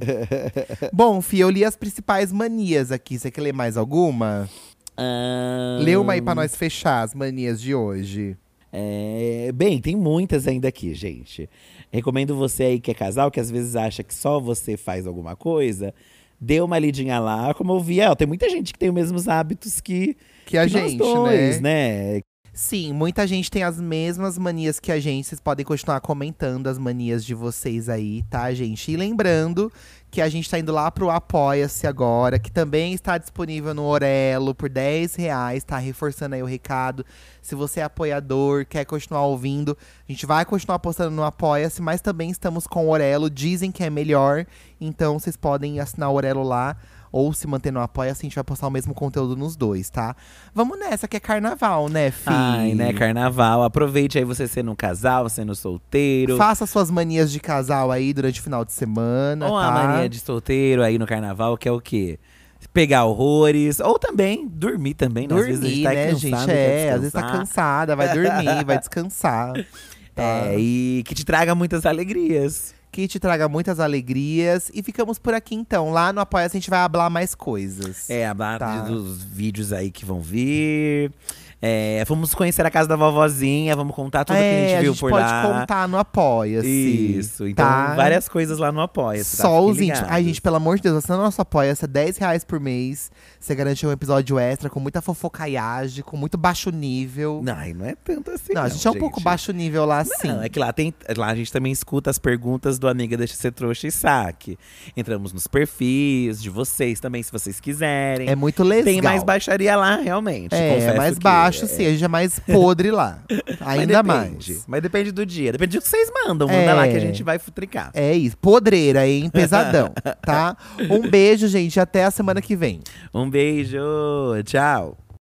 Speaker 1: Bom, Fi, eu li as principais manias aqui. Você quer ler mais alguma?
Speaker 2: Ah,
Speaker 1: Lê uma aí pra nós fechar as manias de hoje.
Speaker 2: É, bem, tem muitas ainda aqui, gente. Recomendo você aí que é casal, que às vezes acha que só você faz alguma coisa, dê uma lidinha lá. Como eu vi, é, ó, tem muita gente que tem os mesmos hábitos que,
Speaker 1: Que a
Speaker 2: que
Speaker 1: gente,
Speaker 2: dois,
Speaker 1: né?
Speaker 2: né?
Speaker 1: Sim, muita gente tem as mesmas manias que a gente. Vocês podem continuar comentando as manias de vocês aí, tá, gente? E lembrando que a gente tá indo lá pro Apoia-se agora, que também está disponível no Orelo por 10 reais, tá? Reforçando aí o recado. Se você é apoiador, quer continuar ouvindo, a gente vai continuar postando no Apoia-se, mas também estamos com o Orelo. Dizem que é melhor, então vocês podem assinar o Orelo lá. Ou se manter no Apoia-se, a gente vai postar o mesmo conteúdo nos dois, tá? Vamos nessa, que é carnaval, né, Fi?
Speaker 2: Ai, né, carnaval. Aproveite aí você sendo um casal, sendo solteiro.
Speaker 1: Faça suas manias de casal aí durante o final de semana,
Speaker 2: Ou
Speaker 1: tá?
Speaker 2: a mania de solteiro aí no carnaval, que é o quê? Pegar horrores. Ou também dormir também, né? Às vezes a
Speaker 1: Dormir,
Speaker 2: gente tá
Speaker 1: né,
Speaker 2: cansado,
Speaker 1: gente? É, às vezes tá cansada, vai dormir, vai descansar. Tá?
Speaker 2: É, e que te traga muitas alegrias.
Speaker 1: Que te traga muitas alegrias. E ficamos por aqui então. Lá no Apoia a gente vai hablar mais coisas.
Speaker 2: É, a barra
Speaker 1: Tá.
Speaker 2: dos vídeos aí que vão vir. É, vamos conhecer a casa da vovozinha, vamos contar tudo que a
Speaker 1: É,
Speaker 2: gente viu
Speaker 1: gente
Speaker 2: por
Speaker 1: pode
Speaker 2: lá.
Speaker 1: contar no Apoia-se.
Speaker 2: Isso, então
Speaker 1: tá?
Speaker 2: várias coisas lá no Apoia.
Speaker 1: Só os íntimos. Ai, gente, pelo amor de Deus, assinando nosso apoia-se é 10 reais por mês. Você garante um episódio extra com muita fofocaiagem, com muito baixo nível.
Speaker 2: Não, não é tanto assim.
Speaker 1: Não, a gente é um pouco baixo nível lá, sim.
Speaker 2: Não, é que lá, tem, lá a gente também escuta as perguntas do Amiga Deixa Ser Trouxa e Saque. Entramos nos perfis de vocês também, se vocês quiserem.
Speaker 1: É muito legal.
Speaker 2: Tem mais baixaria lá, realmente.
Speaker 1: É,
Speaker 2: confesso
Speaker 1: mais baixo,
Speaker 2: é.
Speaker 1: sim. A gente é mais podre lá.
Speaker 2: Mas
Speaker 1: Ainda
Speaker 2: depende.
Speaker 1: mais.
Speaker 2: Mas depende do dia. Depende do que vocês mandam. Manda
Speaker 1: É.
Speaker 2: lá que a gente vai futricar.
Speaker 1: É isso. Podreira, hein? Pesadão, tá? Um beijo, gente. Até a semana que vem.
Speaker 2: Um beijo. Tchau.